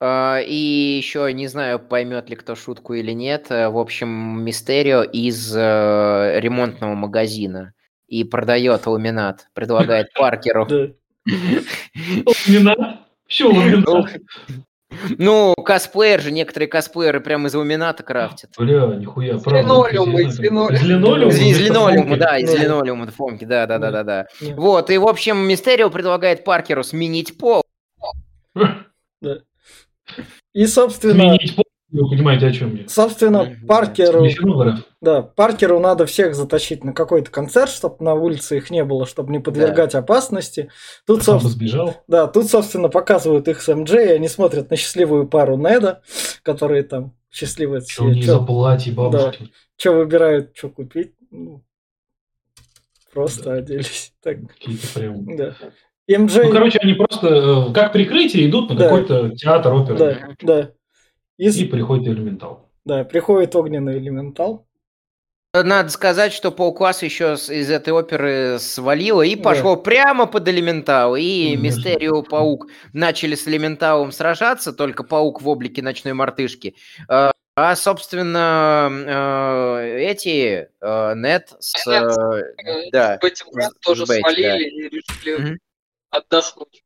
А, И еще не знаю, поймет ли кто шутку или нет. э, В общем, Мистерио из э, ремонтного магазина и продает ламинат, предлагает Паркеру. Ламинат? Все, ламинат. Ну, косплеер же, некоторые косплееры прям из ламината крафтят. Бля, нихуя, Из правда. линолеума, из линолеума. Из линолеума? Из, из вместо линолеума, да, из Да. линолеума фомки, да, да, да, да, да. Да. Вот, и в общем, Мистерио предлагает Паркеру сменить пол. И, собственно, Сменить пол, вы понимаете, о чем я. собственно. Паркеру, Не да, Паркеру надо всех затащить на какой-то концерт, чтобы на улице их не было, чтобы не подвергать опасности. Тут, Сам собственно, сбежал. да, тут, собственно, показывают их с МД, и они смотрят на счастливую пару Неда, которые там счастливые Что у них за платье бабушки. что выбирают, что купить. Ну, просто оделись. Так, Какие-то прям... да. МД, Ну, короче, они просто э, как прикрытие идут на Да. какой-то театр, оперу. да, да. И, с- И приходит элементал. да, приходит огненный элементал. Надо сказать, что Паукас еще из этой оперы свалило и Да. пошло прямо под Элементал. И Конечно. Мистерио Паук начали с Элементалом сражаться, только Паук в облике ночной мартышки. Э, А, собственно, э, эти, э, Нет с... Нет, э, Да. Бранд тоже Бетти, свалили и решили Мгм. отдохнуть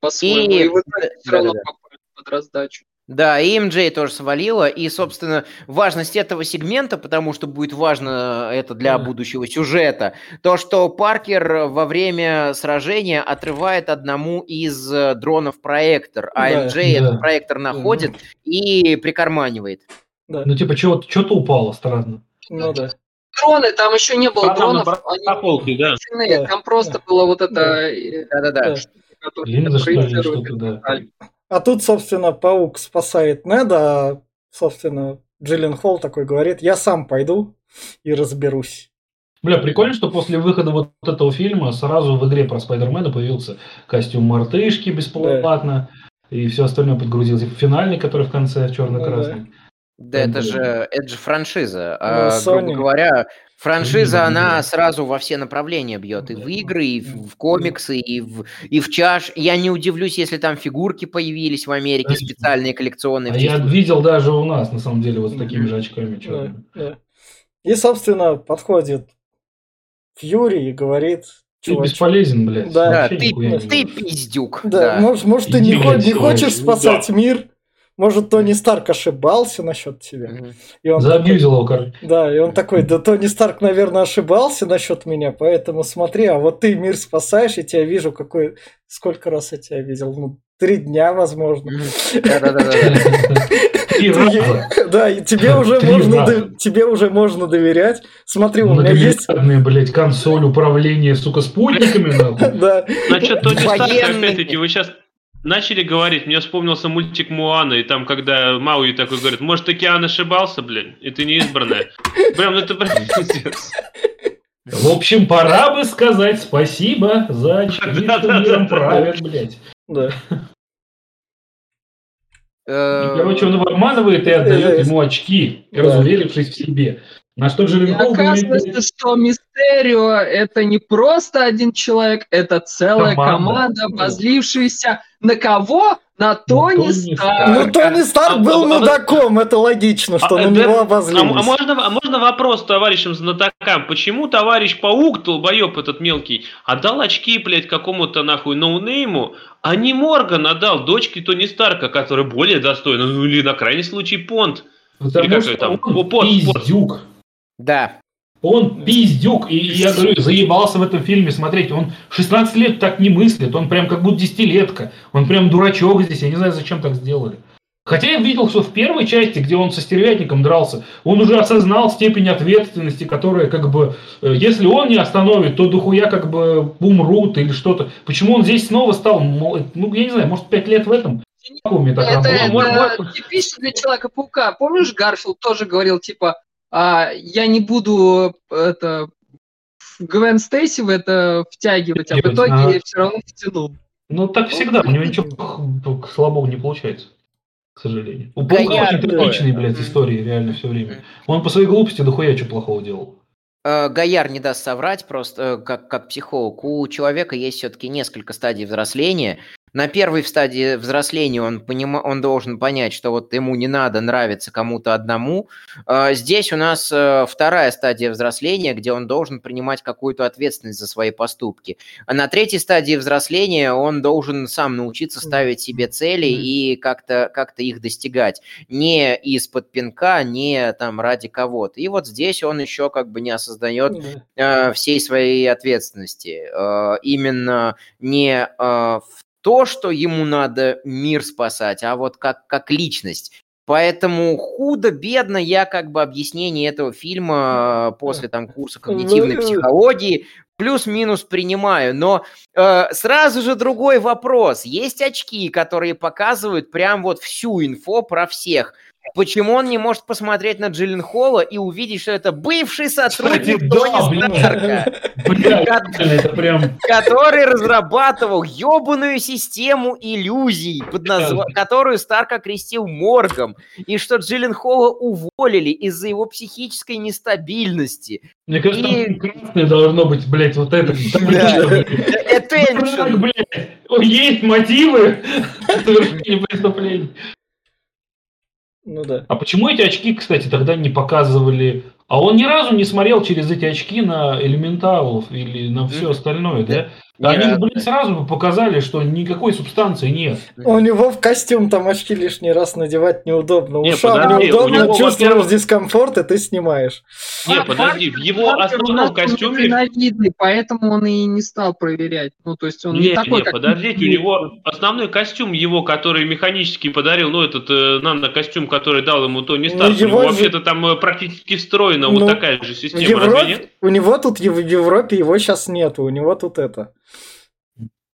по-своему. И- И, в итоге все равно да-да-да. попали под раздачу. Да, и МД тоже свалила. И, собственно, важность этого сегмента, потому что будет важно это для Да. будущего сюжета, то, что Паркер во время сражения отрывает одному из э, дронов проектор, а Да. МД Да. этот проектор находит и прикарманивает. Да. Ну, типа, что-то упало, странно. Ну да. Дроны, там еще не было А на дронов, бар- они на полке, да. Да. там просто было вот это, э, Да-да-да. Да. Линза, что ли, что-то, да. А тут, собственно, паук спасает Неда, а, собственно, Джиллен Холл такой говорит, я сам пойду и разберусь. Бля, прикольно, что после выхода вот этого фильма сразу в игре про Спайдермена появился костюм мартышки бесплатно, и все остальное подгрузилось. И финальный, который в конце черно-красный. Да, Там это же, это же франшиза. Ну, А, грубо говоря, франшиза, она да. сразу во все направления бьет. И в Да. игры, и в, в комиксы, и в, и в чаш. Я не удивлюсь, если там фигурки появились в Америке, Конечно. специальные коллекционные. А я видел даже у нас, на самом деле, вот с такими же очками Да, да. И, собственно, подходит Фьюри и говорит, Ты чувачок, бесполезен, блядь. Да, Да, ты, ты пиздюк. Да, да. может, может, ты Иди, не, блядь, не хочешь спасать мир? Может, Тони Старк ошибался насчет тебя? Мгм. И он такой, Заабьюзил его, короче. да, и он такой, да Тони Старк, наверное, ошибался насчет меня, поэтому смотри, а вот ты мир спасаешь, и тебя вижу, какой... Сколько раз я тебя видел? Ну, три дня, возможно. Раза. Да, и тебе уже можно тебе уже можно доверять. Смотри, у меня есть... Блядь, консоль управления, сука, спутниками, нахуй. Да, Значит, Тони Старк, опять-таки, вы сейчас начали говорить, мне вспомнился мультик Муана, и там, когда Мауи такой говорит, может, океан ошибался, блин, и ты не избранная. Прям, ну это прям пиздец. В общем, пора бы сказать спасибо за очки, что Да-да-да-да. миром правят, блядь. да. И, Э, короче, он его обманывает и Э, отдает ему очки, да. разуверившись в себе. На что И Джилленхол оказывается, говорит, что Мистерио это не просто один человек, это целая Команда. команда, возлившаяся на кого? На Тони Тони Старка. Ну, Тони Старк А, был а, мудаком, это логично, что А, на да, него А, обозлились. а можно, а можно вопрос товарищам знатокам? Почему товарищ Паук, долбоеб этот мелкий, отдал очки, блядь, какому-то нахуй ноунейму, а не Морган отдал дочке Тони Старка, который более достойна, ну или на крайний случай Понт. потому Или что там? он О, пост, пост. Да. Он пиздюк, и я говорю, заебался в этом фильме смотреть. Он 16 лет так не мыслит, он прям как будто десятилетка. Он прям дурачок здесь, я не знаю, зачем так сделали. Хотя я видел, что в первой части, где он со стервятником дрался, он уже осознал степень ответственности, которая как бы, э, если он не остановит, то дохуя как бы умрут или что-то. Почему он здесь снова стал, мол- ну я не знаю, может 5 лет в этом? вакууме так Это, это мор- типично для Человека-паука. Помнишь, Гарфилд тоже говорил, типа, а, я не буду это Гвен Стейси в это втягивать, а в итоге ага. все равно втянул. Ну так всегда, у него ничего слабого не получается. К сожалению. У Паука Гояр очень трагичные, блядь, истории реально все время. Он по своей глупости дохуя что плохого делал. Э, Гояр не даст соврать, просто э, как, как психолог. У человека есть все-таки несколько стадий взросления. На первой стадии взросления он, понима- он должен понять, что вот ему не надо нравиться кому-то одному. Э, Здесь у нас э, вторая стадия взросления, где он должен принимать какую-то ответственность за свои поступки. А на третьей стадии взросления он должен сам научиться ставить себе цели и как-то как их достигать. Не из-под пинка, не там ради кого-то. И вот здесь он еще как бы не осознает Да. э, всей своей ответственности. Э, именно не э, в то, что ему надо мир спасать, а вот как, как личность. Поэтому худо-бедно я как бы объяснение этого фильма э, после там курса когнитивной Ну, психологии плюс-минус принимаю. Но э, сразу же другой вопрос. Есть очки, которые показывают прям вот всю инфо про всех. Почему он не может посмотреть на Джиллен Холла и увидеть, что это бывший сотрудник Тони. Старка, это прям... который разрабатывал ебаную систему иллюзий, под которую Старк окрестил моргом, и что Джиллен Холла уволили из-за его психической нестабильности. Мне кажется, И- красное должно быть, блядь, вот это. Блядь. Attention. Есть мотивы совершения преступлений. Ну да. А почему эти очки, кстати, тогда не показывали? А он ни разу не смотрел через эти очки на элементалов или на все остальное, да? Ни Они, разу. блин, сразу бы показали, что никакой субстанции нет. У него в костюм там очки лишний раз надевать неудобно. Не, Ушам подожди, у неудобно, него, чувствуешь дискомфорт, и ты снимаешь. Не, подожди, в его основном костюме... Ненавидный, поэтому он и не стал проверять. Ну, то есть он не, Не, такой, не, как... подождите, у него основной костюм его, который механически подарил, ну, этот э, нано-костюм, который дал ему Тони Ну, Старк, у него его же- вообще-то там э, практически встроена Ну, вот такая же система, разве нет? Европе, у него тут в Европе его сейчас нету, у него тут это.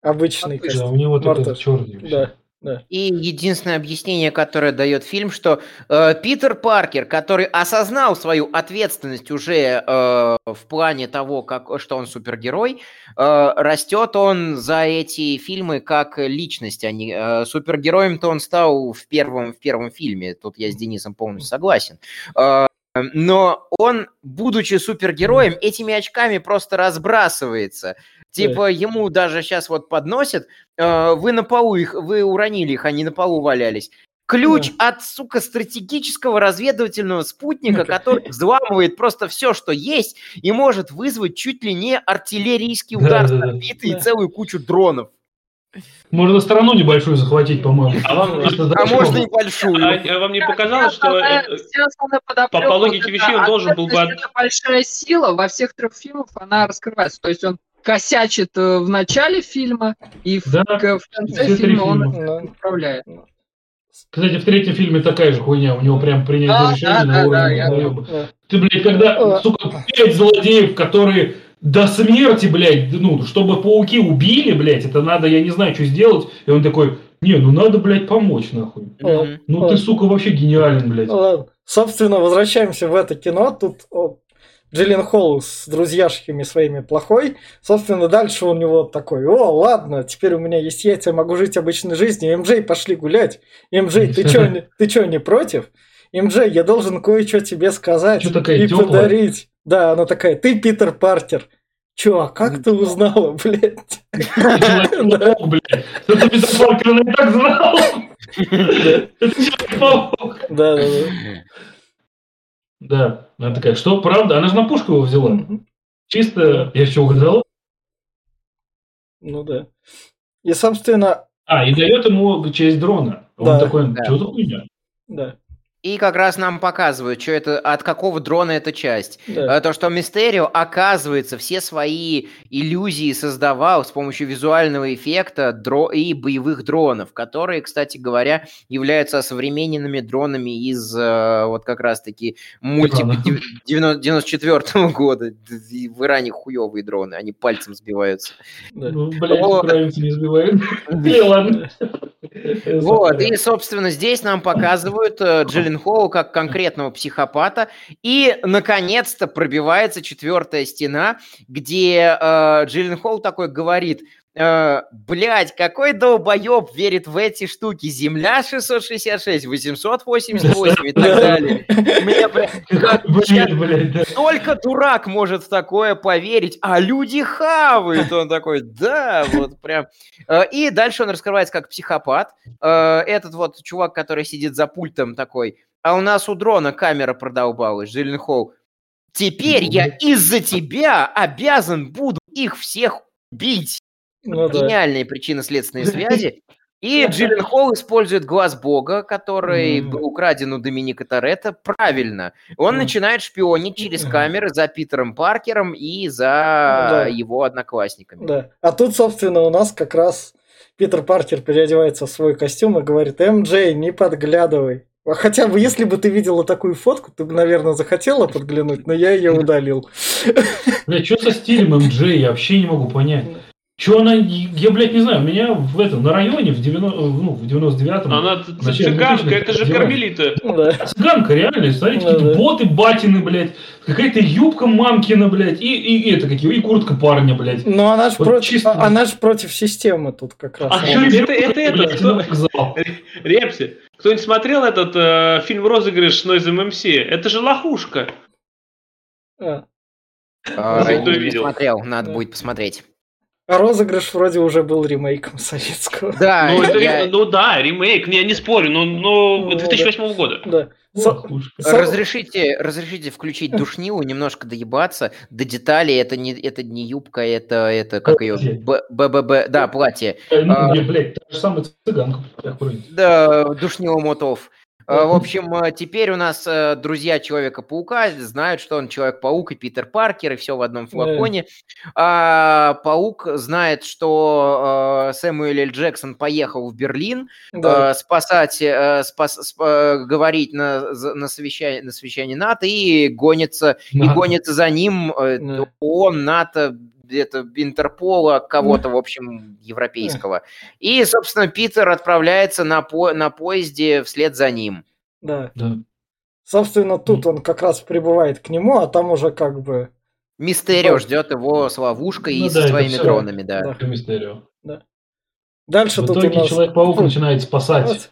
Обычный Обычный. Да, костюм. у него тут Мартов. этот черный. Да, да. И единственное объяснение, которое дает фильм, что э, Питер Паркер, который осознал свою ответственность уже э, в плане того, как, что он супергерой, э, растет он за эти фильмы как личность. А не, э, супергероем-то он стал в первом, в первом фильме. Тут я с Денисом полностью согласен. Э, но он, будучи супергероем, этими очками просто разбрасывается. Типа ему даже сейчас вот подносят, э, вы на полу их, вы уронили их, они на полу валялись. Ключ от, сука, стратегического разведывательного спутника, который взламывает просто все, что есть, и может вызвать чуть ли не артиллерийский удар с Да-да-да. орбиты и Да. целую кучу дронов. Можно страну небольшую захватить, по-моему. А вам- А можно и большую. А, а вам не показалось, что... Э, основная подоплека по логике вещей он должен был бы это большая сила во всех трех фильмах она раскрывается. То есть он косячит э, в начале фильма и в, Да, к- в конце фильма он фильма. Ну, управляет. Кстати, в третьем фильме такая же хуйня. У него прям принятие Да, решения да, на да, уровне да, я-. Ты, блядь, когда, сука, пять злодеев, которые до смерти, блядь, ну, чтобы пауки убили, блядь, это надо, я не знаю, что сделать. И он такой, не, ну надо, блядь, помочь, нахуй. Мгм. Ну ты, сука, вообще гениален, блядь. Собственно, возвращаемся в это кино. Тут Джиллен Холл с друзьяшками своими плохой. Собственно, дальше у него такой, о, ладно, теперь у меня есть яйца, я могу жить обычной жизнью. МJ, пошли гулять. МJ, ты чё, не- ты чё, не против? МJ, я должен кое-что тебе сказать и тёплая? подарить. Да, она такая, ты Питер Паркер. Чё, а как ты узнала, блядь? Это Питер Паркер, она и так знал. Это Человек-паук. Да, да, Да, она такая, что, правда? Она же на пушку его взяла. да. Чисто, я что, угадал? Ну да. И, собственно, А, и дает ему часть дрона. Он Да. такой, Да. что за хуйня? да, И как раз нам показывают, что это, от какого дрона эта часть. да. Э, То, что Мистерио, оказывается, все свои иллюзии создавал с помощью визуального эффекта дро- и боевых дронов, которые, кстати говоря, являются современными дронами из э, вот как раз-таки дев- 94 года. И В Иране хуевые дроны, они пальцем сбиваются. да. Ну, блядь, Вот. не сбивают. Ладно. Вот, и, собственно, здесь нам показывают э, Холл как конкретного психопата, и, наконец-то, пробивается четвертая стена, где э, Джиллен Холл такой говорит, э, блядь, какой долбоеб верит в эти штуки, Земля 666, 888 и так далее. Прям- только дурак может в такое поверить, а люди хавают. Он такой, да, вот прям. Э, И дальше он раскрывается как психопат. Э, Этот вот чувак, который сидит за пультом такой, а у нас у дрона камера продолбалась, Джиллен Холл. Теперь я из-за тебя обязан буду их всех бить. Ну да. Гениальные причинно-следственные связи. И Джиллен Холл использует глаз бога, который Мгм. был украден у Доминика Торетто, правильно. Он Мгм. начинает шпионить через камеры за Питером Паркером и за Да. его одноклассниками. Да. А тут, собственно, у нас как раз Питер Паркер переодевается в свой костюм и говорит, МД, не подглядывай. А Хотя бы, если бы ты видела такую фотку, ты бы, наверное, захотела подглянуть, но я ее удалил. Бля, что со стилем МД, я вообще не могу понять. Че она, я, блядь, не знаю, у меня в этом, на районе, в, 90, ну, в 99-м... Она цыганка, это же кармелита. Да. Цыганка, реально, смотрите, какие-то да. боты батины, блядь, какая-то юбка мамкина, блядь, и, и, и это какие, и куртка парня, блядь. Ну, она же вот против, чисто... она ж против системы тут как раз. А что это, это, это, кто... Репси, кто-нибудь смотрел этот э, фильм «Розыгрыш Noise MMC»? Это же лохушка. А. А, не смотрел, надо будет посмотреть. А розыгрыш вроде уже был ремейком советского. Да, ну, это, я... ну да, ремейк, я не спорю, но, но ну, 2008 да. года. Да. Со... Разрешите, разрешите включить душнилу, немножко доебаться до деталей. Это не, это не юбка, это, это как ее, БББ, да, платье. Э, ну, а, блядь, та же самая цыганка. Да, душнила мотов. Э, в общем, э, теперь у нас э, друзья Человека-паука знают, что он Человек-паук и Питер Паркер, и все в одном флаконе. А Паук знает, что Сэмюэл Л. Джексон поехал в Берлин да. спасать, спас, спа, говорить на, на, совещании, на совещании НАТО и гонится, да. и гонится за ним да. он, НАТО, где-то Интерпола, кого-то, в общем, европейского. И, собственно, Питер отправляется на, по на поезде вслед за ним. Да. да. Собственно, тут он как раз прибывает к нему, а там уже как бы... Мистерио ждет его с ловушкой ну, и да, со своими все. дронами, да. да. Мистерио. Да. Дальше в тут итоге нас... Человек-паук начинает спасать вот.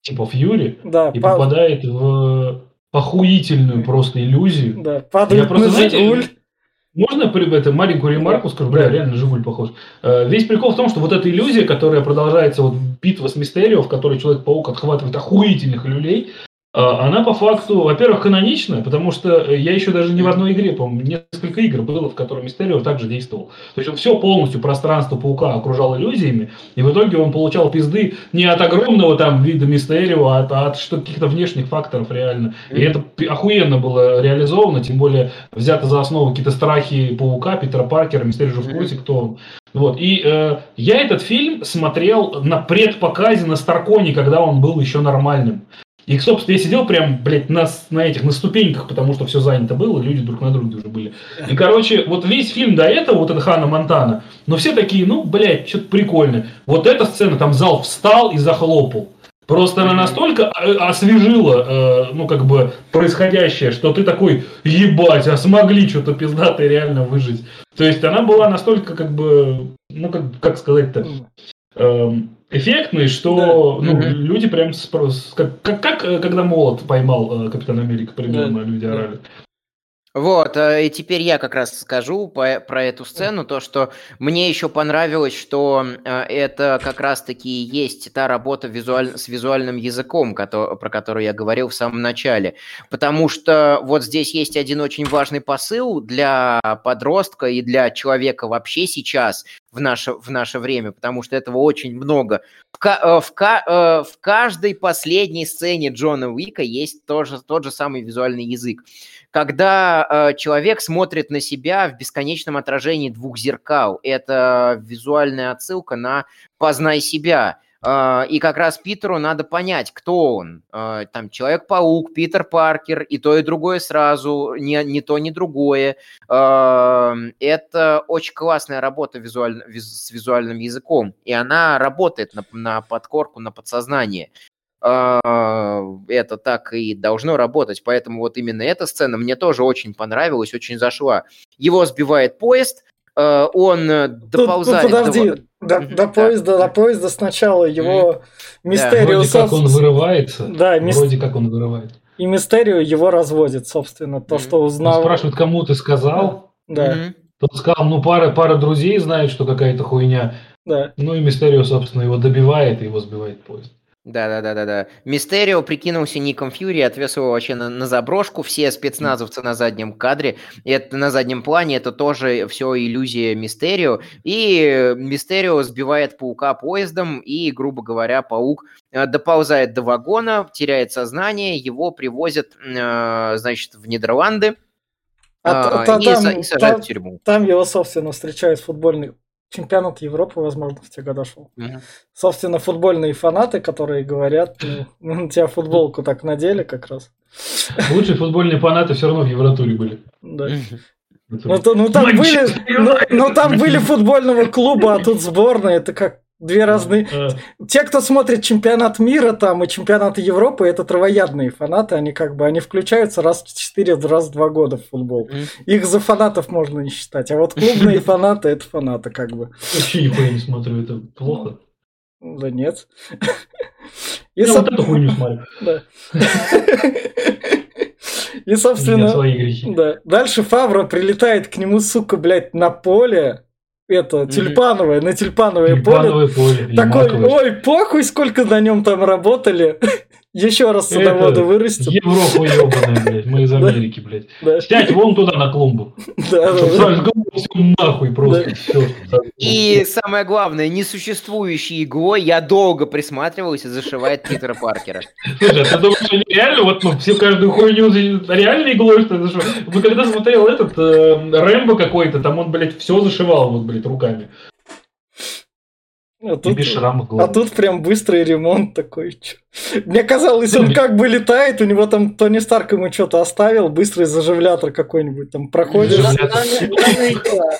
типа Фьюри да, и по... попадает в охуительную просто иллюзию. Да, падает Я просто, на знаете, можно это маленькую ремарку скажу? Бля, реально Жигуль похож. Э, весь прикол в том, что вот эта иллюзия, которая продолжается, вот битва с Мистерио, в которой Человек-паук отхватывает охуительных люлей, она по факту, во-первых, каноничная, потому что я еще даже не в одной игре, по-моему, несколько игр было, в которых Мистерио также действовал. То есть он все полностью пространство паука окружал иллюзиями, и в итоге он получал пизды не от огромного там вида Мистерио, а от, а от что каких-то внешних факторов реально. И это охуенно было реализовано, тем более взято за основу какие-то страхи паука, Питера Паркера, Мистерио же в курсе, кто он. Вот. И э, я этот фильм смотрел на предпоказе на Старконе, когда он был еще нормальным. И, собственно, я сидел прям, блядь, на, на этих, на ступеньках, потому что все занято было, люди друг на друге уже были. И, короче, вот весь фильм до этого, вот это Хана Монтана, но все такие, ну, блядь, что-то прикольное. Вот эта сцена, там зал встал и захлопал. Просто она настолько освежила, э, ну, как бы, происходящее, что ты такой, ебать, а смогли что-то пиздатое реально выжить. То есть она была настолько, как бы, ну, как, как сказать-то, эм, эффектный, что да. ну, угу. люди прям с, как, как, как э, когда молот поймал э, Капитан Америка, примерно да. люди орали. Вот, э, и теперь я как раз скажу по, про эту сцену, то, что мне еще понравилось, что это как раз-таки есть та работа визуаль, с визуальным языком, который, про которую я говорил в самом начале. Потому что вот здесь есть один очень важный посыл для подростка и для человека вообще сейчас, в наше, в наше время, потому что этого очень много. В, э, в, э, в каждой последней сцене Джона Уика есть тоже, тот же самый визуальный язык. Когда э, человек смотрит на себя в бесконечном отражении двух зеркал, это визуальная отсылка на «познай себя», а, и как раз Питеру надо понять, кто он. А, там Человек-паук, Питер Паркер, и то, и другое сразу, не, не то, ни другое. А, это очень классная работа визуаль, с визуальным языком, и она работает на, на подкорку, на подсознание. Это так и должно работать, поэтому вот именно эта сцена мне тоже очень понравилась, очень зашла. Его сбивает поезд, он доползает... Тут, тут подожди, до, до поезда, до поезда сначала его Мистерио... Да, вроде как он вырывается. Да, мис... вроде как он вырывает. И Мистерио его разводит, собственно, то, что узнал. Он спрашивает, кому ты сказал. Да. Тот сказал, ну, пара, пара друзей знает, что какая-то хуйня. Да. Ну, и Мистерио, собственно, его добивает, и его сбивает поезд. Да-да-да-да-да. Мистерио прикинулся Ником Фьюри, отвез его вообще на, на заброшку. Все спецназовцы на заднем кадре, это на заднем плане, это тоже все иллюзия Мистерио. И Мистерио сбивает паука поездом, и, грубо говоря, паук э, доползает до вагона, теряет сознание, его привозят, э, значит, в Нидерланды. А, а, и, там, и сажают там, в тюрьму. Там его, собственно, встречает футбольный чемпионат Европы, возможно, в те годы шел. Mm-hmm. Собственно, футбольные фанаты, которые говорят, ну, на тебя футболку так надели как раз. Лучшие футбольные фанаты все равно в Евротуре были. Да. Ну, то- ну, там были, ну, ну, там были футбольного клуба, а тут сборная. Это как две разные... Э, Те, кто смотрит чемпионат мира там и чемпионаты Европы, это травоядные фанаты. Они как бы, они включаются раз в 4, раз в 2 года в футбол. Их за фанатов можно не считать. А вот клубные фанаты, это фанаты как бы. Вообще нихуя не смотрю, это плохо. Да нет. И, Я вот эту хуйню смотрю. И, собственно. Да. Дальше Фавра прилетает к нему, сука, блядь, на поле. Это, тюльпановое, на тюльпановое поле. Тюльпановое поле. или Такой, ой, похуй, сколько на нем там работали. Еще раз садоводы вырастет. Европа ебаная, блядь. Мы из Америки, блядь. Да, Сядь вон туда на клумбу. да, нахуй просто. И самое главное, несуществующей иглой я долго присматривался, зашивает Питера Паркера. Слушай, а ты думаешь, они реально вот ну, всю каждую хуйню реально иглой, что ли, зашивают? Вы когда смотрел этот э, Рэмбо какой-то, там он, блядь, все зашивал вот, блядь, руками. А тут, без шрамов, а тут прям быстрый ремонт такой. Мне казалось, он как бы летает, у него там Тони Старк ему что-то оставил, быстрый заживлятор какой-нибудь там проходишь. Да.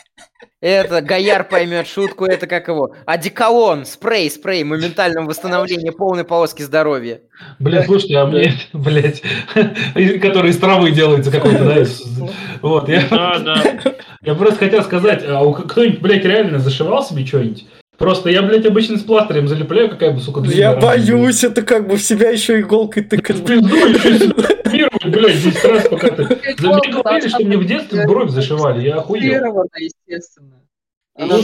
Это Гояр поймет шутку, это как его. Одеколон, спрей, спрей, моментального восстановления полной полоски здоровья. Блядь, слушайте, а мне, блядь, который из травы делается какой-то, да? Вот, я, Да, да. я просто хотел сказать, а у кто-нибудь, блядь, реально зашивал себе что-нибудь? Просто я, блядь, обычно с пластырем залепляю, какая бы, сука, длинная Я боюсь, это как бы в себя еще иголкой тыкать. В пизду еще блядь, 10 раз пока ты... Говорили, что мне в детстве бровь зашивали, я охуел. Естественно. Ну,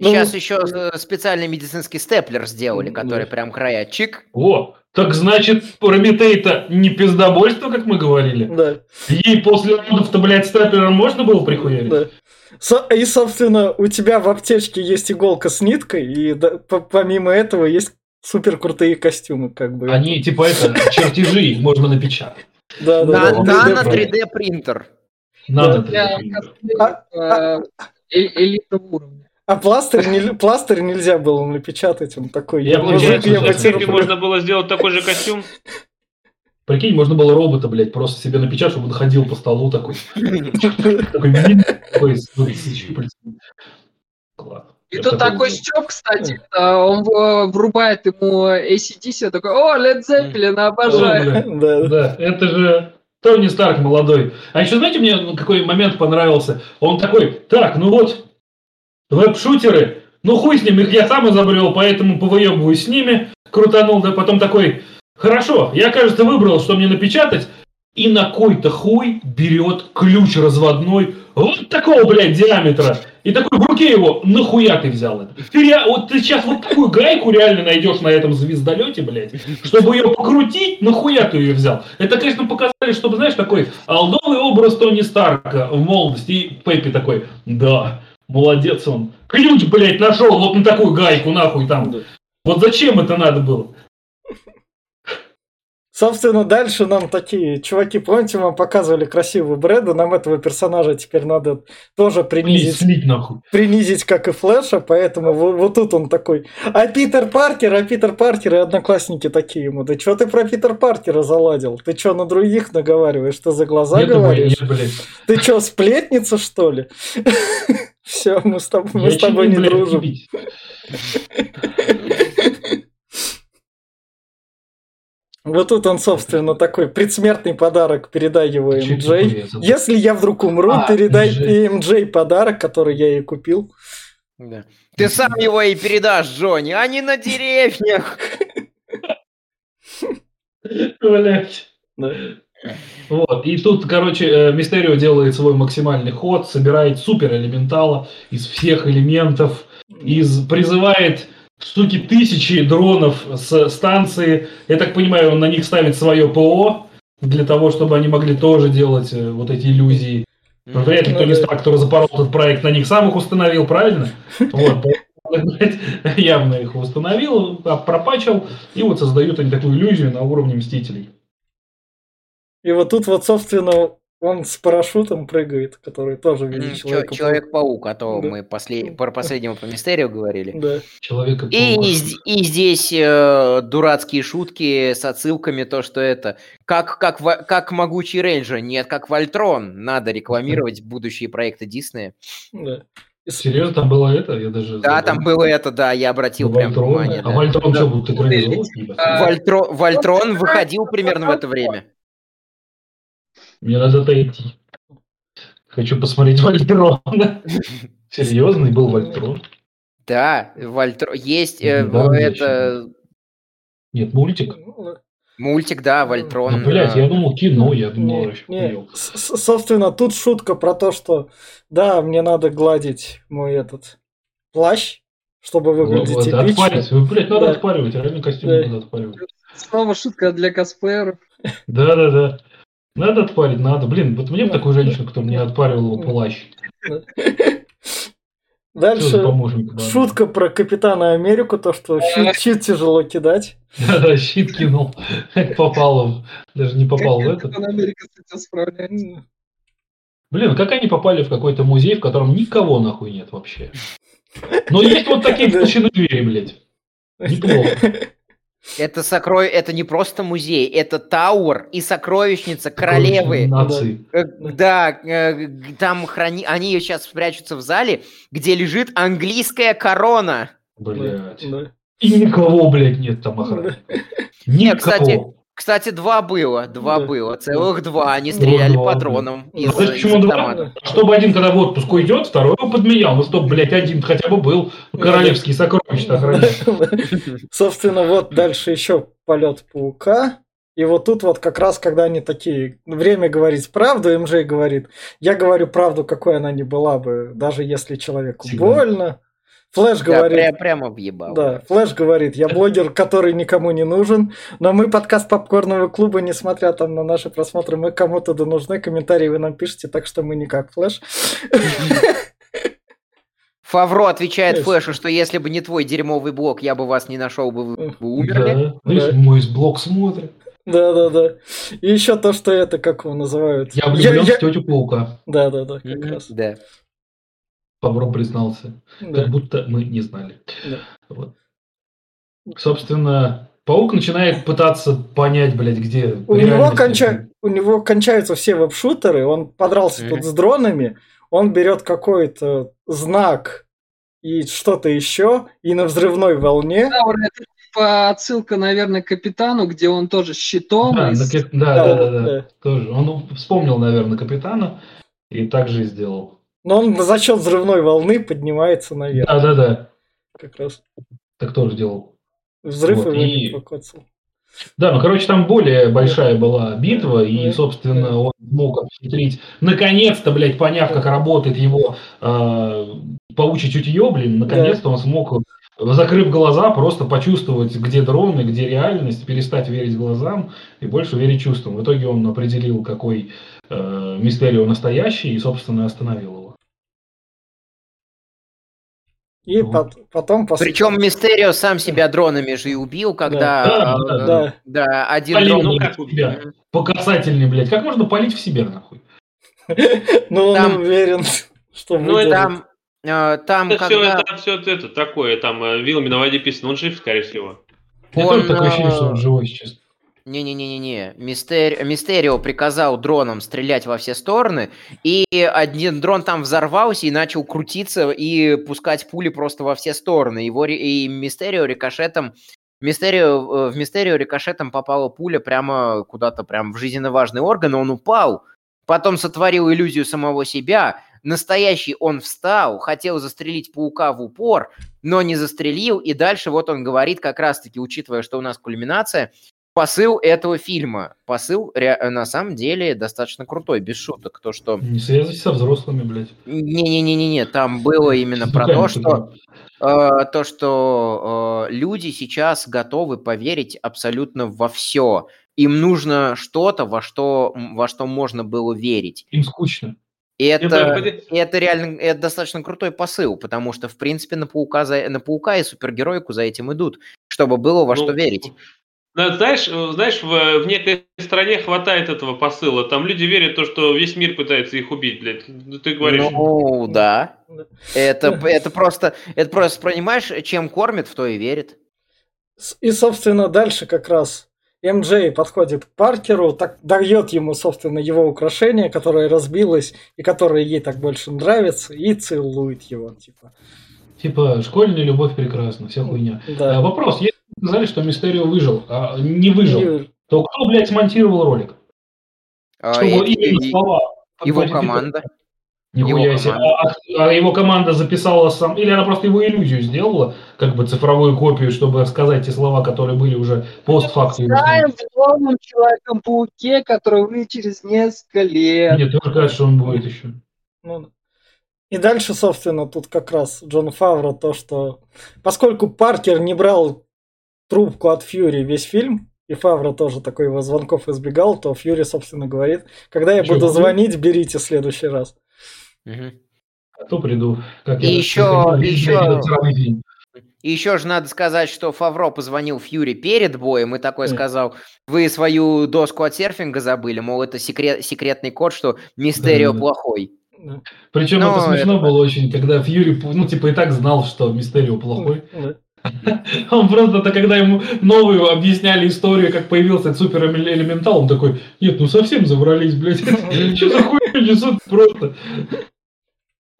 Сейчас еще э, специальный медицинский степлер сделали, Да. который прям края чик. О, так значит, Прометей-то не пиздобольство, как мы говорили? Да, Ей после родов-то, блядь, стаплером можно было прихуярить? да. Со- И, собственно, у тебя в аптечке есть иголка с ниткой, и да, по- помимо этого есть супер крутые костюмы, как бы. Они, типа, это, чертежи их можно напечатать. Да, да, На, да. на, 3D на принтер. 3D принтер. Надо. Для блядь. косплеев, э, э- элитного уровня. А пластырь, не- пластырь нельзя было напечатать, он такой. Я мужик, я что В потерплю. Можно было сделать такой же костюм. Прикинь, можно было робота, блядь, просто себе напечатать, чтобы он ходил по столу такой. Такой. Класс. И Я тут такой Степ, кстати, он врубает ему ACDC, такой, о, Led Zeppelin, обожаю. Да, да. Это же Тони Старк молодой. А еще, знаете, мне какой момент понравился? Он такой, так, ну вот, веб-шутеры, ну хуй с ним, их я сам изобрел, поэтому повыебываюсь с ними, крутанул, да потом такой, хорошо, я, кажется, выбрал, что мне напечатать, и на кой-то хуй берет ключ разводной вот такого, блядь, диаметра. И такой в руке его, нахуя ты взял это? Ты, ре- вот ты сейчас вот такую гайку реально найдешь на этом звездолете, блядь, чтобы ее покрутить, нахуя ты ее взял? Это, конечно, показали, чтобы, знаешь, такой алдовый образ Тони Старка в молодости. И Пеппи такой, да, молодец он. Ключ, блядь, нашел вот на такую гайку, нахуй там. Вот зачем это надо было? Собственно, дальше нам такие чуваки, помните, вам показывали красивую Брэда, нам этого персонажа теперь надо тоже принизить, слить нахуй. принизить, как и Флэша, поэтому вот, вот тут он такой, а Питер Паркер, а Питер Паркер и одноклассники такие ему, да что ты про Питер Паркера заладил? Ты что, на других наговариваешь? Что за глаза Нет, блядь, говоришь? нет, блядь. Ты что, сплетница, что ли? Все, мы с тобой, мы с тобой не дружим. Вот тут он, собственно, такой предсмертный подарок, передай его это МД. Если я вдруг умру, А, передай. МД подарок, который я ей купил. Да. Ты сам его и передашь Джонни, а не на деревьях. Блядь. Вот, и тут, короче, э, Мистерио делает свой максимальный ход, собирает супер элементала из всех элементов, из, призывает штуки тысячи дронов с станции. Я так понимаю, он на них ставит свое ПО для того, чтобы они могли тоже делать э, вот эти иллюзии. Но вряд ли Тони. Старк, который запорол этот проект, на них сам их установил, правильно? Вот, явно их установил, а, пропачил, и вот создают они такую иллюзию на уровне Мстителей. И вот тут вот, собственно, Он с парашютом прыгает, который тоже в виде человека. Человек-паук, а то Да. мы после- про последнего по мистерию говорили. Да. Человека И, и здесь э, дурацкие шутки с отсылками, то, что это как, как, как могучий рейнджер, нет, как Вольтрон. Надо рекламировать будущие проекты Диснея. да. Серьезно, там было это? Я даже Да, забыл. там было это, да, я обратил прям Вольтрон. внимание. А да. Вольтрон Да. что, будут экранизовывать? Вольтро- Вольтрон выходил примерно в это время. Мне надо отойти. Хочу посмотреть Вольтрона. Серьезный был Вольтрон? Да, Вольтро... Есть э, Да, да, это Нет, мультик. ну, мультик, да, Ну, Вольтрон. блядь, э, я думал кино, я думал, Не, не, Собственно, тут шутка про то, что да, мне надо гладить мой этот плащ, чтобы выглядеть Вот, эпично. отпаривать. Вы, блядь, надо Да. отпаривать, реально костюм Да. надо отпаривать. Снова шутка для косплееров. Да, да, да. Надо отпарить, надо. Блин, вот мне бы такую женщину, которая мне отпаривала плащ. Что за Дальше шутка про Капитана Америку, то, что щит, щит тяжело кидать. Да, да, щит кинул. Попал. Даже не попал в этот. Капитан Америка с этим справляется? Блин, как они попали в какой-то музей, в котором никого нахуй нет вообще? Но есть вот такие толщины двери, блядь. Неплохо. Это сокро... это не просто музей, это Тауэр и сокровищница королевы. Нации. Э, Да, э, там храни... они сейчас спрячутся в зале, где лежит английская корона. Блядь. Да. И никого, блядь, нет там охраны. Нет, кстати, Никого. Кстати, два было, два Да. было, целых два. Они стреляли два, патроном да. из, Ну, Знаешь, из почему два? автомата. Чтобы один, когда в отпуск уйдет, второй его подменял. Ну, чтобы, блядь, один хотя бы был королевский сокровища охранять. Собственно, вот дальше еще полет паука. И вот тут вот как раз, когда они такие, время говорить правду, MJ говорит, я говорю правду, какой она ни была бы, даже если человеку Всегда. больно. Флэш Да, говорит, пря- прямо въебал. Да, Флэш говорит, я блогер, который никому не нужен, но мы подкаст Попкорного клуба, несмотря там на наши просмотры, мы кому-то да нужны, комментарии вы нам пишете, так что мы не как Флэш. Фавро отвечает Yes. Флэшу, что если бы не твой дерьмовый блог, я бы вас не нашел, бы вы бы умерли. Да. Да. мой блог смотрит. Да-да-да. И еще то, что это, как его называют? Я влюблен я- в тетю Паука. Да-да-да, как Мгм, раз. Да. Павро признался. Да. Как будто мы не знали. Да. Вот. Собственно, Паук начинает пытаться понять, блядь, где У него, конча- у него кончаются все веб-шутеры, он подрался Мгм. тут с дронами, он берет какой-то знак и что-то еще, и на взрывной волне это типа отсылка, наверное, к капитану, где он тоже с щитом. Да, и да, Да, да, да, да, да. Тоже. Он вспомнил, наверное, капитана и так же и сделал. Но он за счет взрывной волны поднимается наверх. Да, да, да. Как раз. Так тоже делал. Взрыв Вот, его и- не покоцал. Да, ну, короче, там более большая была битва, и, собственно, он мог обхитрить, наконец-то, блядь, поняв, как работает его э, паучье чутье, блин, наконец-то он смог, закрыв глаза, просто почувствовать, где дроны, где реальность, перестать верить глазам и больше верить чувствам. В итоге он определил, какой э, Мистерио настоящий, и, собственно, остановил его. И Вот. пот- потом... пос- Причем Мистерио сам себя дронами же и убил, когда... Да, э, да, Да. да, один Полил, дрон... ну, как как тебя? По касательной, блядь. Как можно палить в себя, нахуй? Но он уверен, что Ну. Там, э, там Это все, это все это такое, там э, вилами на воде писано, он жив, скорее всего. У меня тоже такое ощущение, что э, он живой сейчас. Не-не-не-не-не. Мистер... Мистерио приказал дроном стрелять во все стороны, и один дрон там взорвался и начал крутиться и пускать пули просто во все стороны. Его и Мистерио рикошетом... Мистерио, э, в Мистерио рикошетом попала пуля прямо куда-то, прям в жизненно важный орган, и он упал. Потом сотворил иллюзию самого себя. Настоящий он встал, хотел застрелить паука в упор, но не застрелил. И дальше вот он говорит, как раз-таки, учитывая, что у нас кульминация, посыл этого фильма. Посыл ре- на самом деле достаточно крутой, без шуток. То, что... Не связывайся со взрослыми, блядь. Не-не-не-не, там было именно про то, что э, то, что э, люди сейчас готовы поверить абсолютно во все. Им нужно что-то, во что, во что можно было верить. Им скучно. И это, и это реально это достаточно крутой посыл, потому что, в принципе, на паука, за, на паука и супергероику за этим идут, чтобы было во Ну, что верить. Знаешь, э, знаешь, в, в некой стране хватает этого посыла. Там люди верят в то, что весь мир пытается их убить, блядь. Ну, ты говоришь... Ну, да. Это, это просто, это просто, понимаешь, чем кормит, в то и верит. И, собственно, дальше как раз МД подходит к Паркеру, так дает ему, собственно, его украшение, которое разбилось и которое ей так больше нравится, и целует его, типа. Типа, школьная любовь прекрасна, вся хуйня. А, Да. вопрос, если вы сказали, что Мистерио выжил, а не выжил, то кто, блядь, смонтировал ролик? А, Чтобы и- именно и- слова... его команда. Нихуя его себе. команда. А, а его команда записала сам... Или она просто его иллюзию сделала, как бы цифровую копию, чтобы сказать те слова, которые были уже постфактум. Знаем в новом Человеком-пауке, который выйдет через несколько лет. Мне тоже кажется, что он будет еще. Ну. И дальше, собственно, тут как раз Джон Фавро то, что поскольку Паркер не брал трубку от Фьюри весь фильм, и Фавро тоже такой его звонков избегал, то Фьюри, собственно, говорит, когда я буду звонить, берите в следующий раз. А то приду. Как И я на сраный фильм. И еще же надо сказать, что Фавро позвонил Фьюри перед боем и такой Мгм. сказал, вы свою доску от серфинга забыли, мол, это секрет, секретный код, что Мистерио Да-да-да. плохой. Да. Причем Ну, это смешно это- было очень, когда Фьюри, ну, типа, и так знал, что Мистерио плохой. Да. Он просто, когда ему новую объясняли историю, как появился этот супер элементал, он такой, нет, ну совсем заврались, блядь. Что за хуйня несут просто?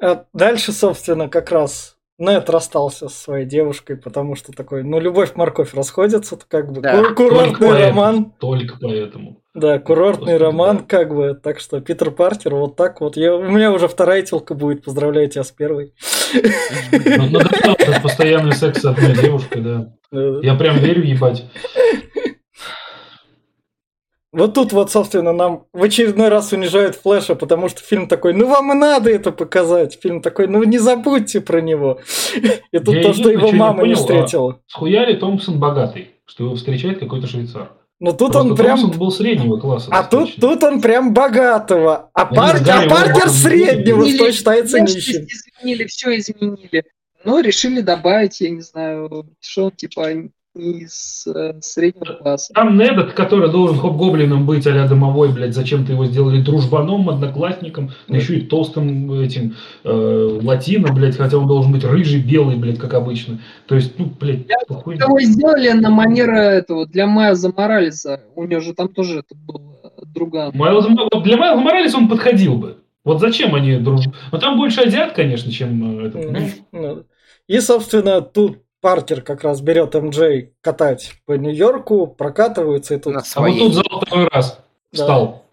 А дальше, собственно, как раз Нет расстался со своей девушкой, потому что такой, ну, любовь-морковь расходятся, то как бы Да. ку- Только курортный поэтому. роман. Только поэтому. Да, курортный Господи, роман, да. как бы, так что Питер Паркер вот так вот. Я, у меня уже вторая телка будет, поздравляю тебя с первой. Ну, этот постоянный секс с одной девушкой, да. Я прям верю, ебать. Вот тут вот, собственно, нам в очередной раз унижают Флэша, потому что фильм такой, ну вам и надо это показать. Фильм такой, ну не забудьте про него. И тут Я то, что его не мама не а- встретила. Схуяли Томпсон богатый, что его встречает какой-то швейцар. Но тут Просто он прям... Томпсон был среднего класса. А тут, достаточно. тут он прям богатого. А, Ну, Пар- а Паркер среднего, Или что считается нищим. изменили, все изменили. Ну, решили добавить, я не знаю, что он типа из э, среднего класса. Там Недот, который должен хоп-гоблином быть а домовой, блядь, зачем-то его сделали дружбаном, одноклассником, Да. еще и толстым этим э, латино, блядь, хотя он должен быть рыжий, белый, блядь, как обычно. То есть, ну, блядь, Я что хуйня. Его сделали на манер этого для Майза Моралеса. У него же там тоже это был э, друган. Майлз- для Майлза Моралеса он подходил бы. Вот зачем они друж... Ну, там больше азиат, конечно, чем э, этот. ну, Ну, И, собственно, тут Паркер как раз берет МД катать по Нью-Йорку, прокатываются, и тут, На А вот своей. тут золотой раз Да. встал.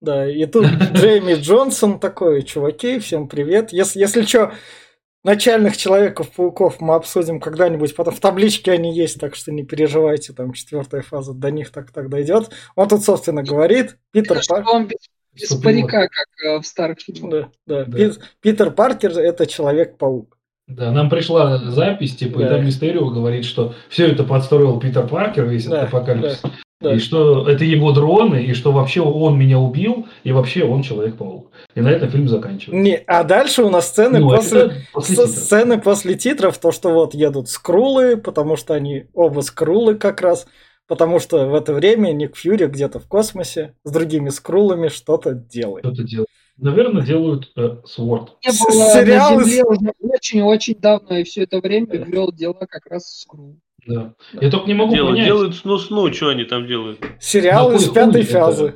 да, и тут Джейми Джонсон такой, чуваки, всем привет. Если, если что, начальных Человеков-пауков мы обсудим когда-нибудь, потом в табличке они есть, так что не переживайте, там четвертая фаза до них так так дойдет. Он тут, собственно, говорит, Питер Паркер... без, парика, как э, в старых фильмах. Да, да, Да. Пит- Питер Паркер это Человек-паук. Да, нам пришла запись, типа, Да. и там Мистерио говорит, что все это подстроил Питер Паркер, весь Да, этот апокалипсис. да. И что это его дроны, и что вообще он меня убил, и вообще он Человек-паук. И на этом фильм заканчивается. Не, а дальше у нас сцены Ну, после... после титров. сцены после титров, то, что вот едут скрулы, потому что они оба скрулы как раз, потому что в это время Ник Фьюри где-то в космосе с другими скрулами что-то делает. Что-то делают. Наверное, делают э, Sword. Не С- было сериалы на с- Земле уже очень-очень давно, и все это время вел дела как раз Скру. Да. Я только не могу Делают, понять. делают сну-сну, что они там делают? Сериалы с кой пятой это? фазы.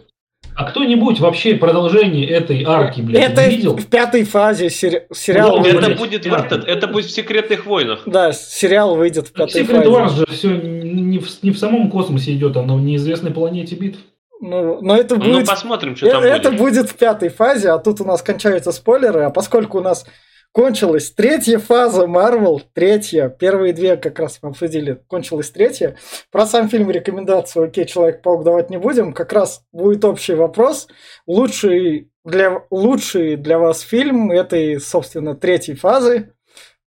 А кто-нибудь вообще продолжение этой арки, блядь, Это видел? в пятой фазе сери- сериал Ну, Это выйдет. будет, в этот- это будет в секретных войнах. Да, сериал выйдет в пятой Secret Wars фазе. же все не в, не в самом космосе идет, а на неизвестной планете битв. Ну, но это Ну, будет посмотрим, что Э- там Это будет. будет в пятой фазе, а тут у нас кончаются спойлеры, а поскольку у нас кончилась третья фаза Marvel, третья, первые две как раз мы обсудили, кончилась третья. Про сам фильм рекомендацию, окей, Человек-паук давать не будем, как раз будет общий вопрос. Лучший для, лучший для вас фильм этой, собственно, третьей фазы,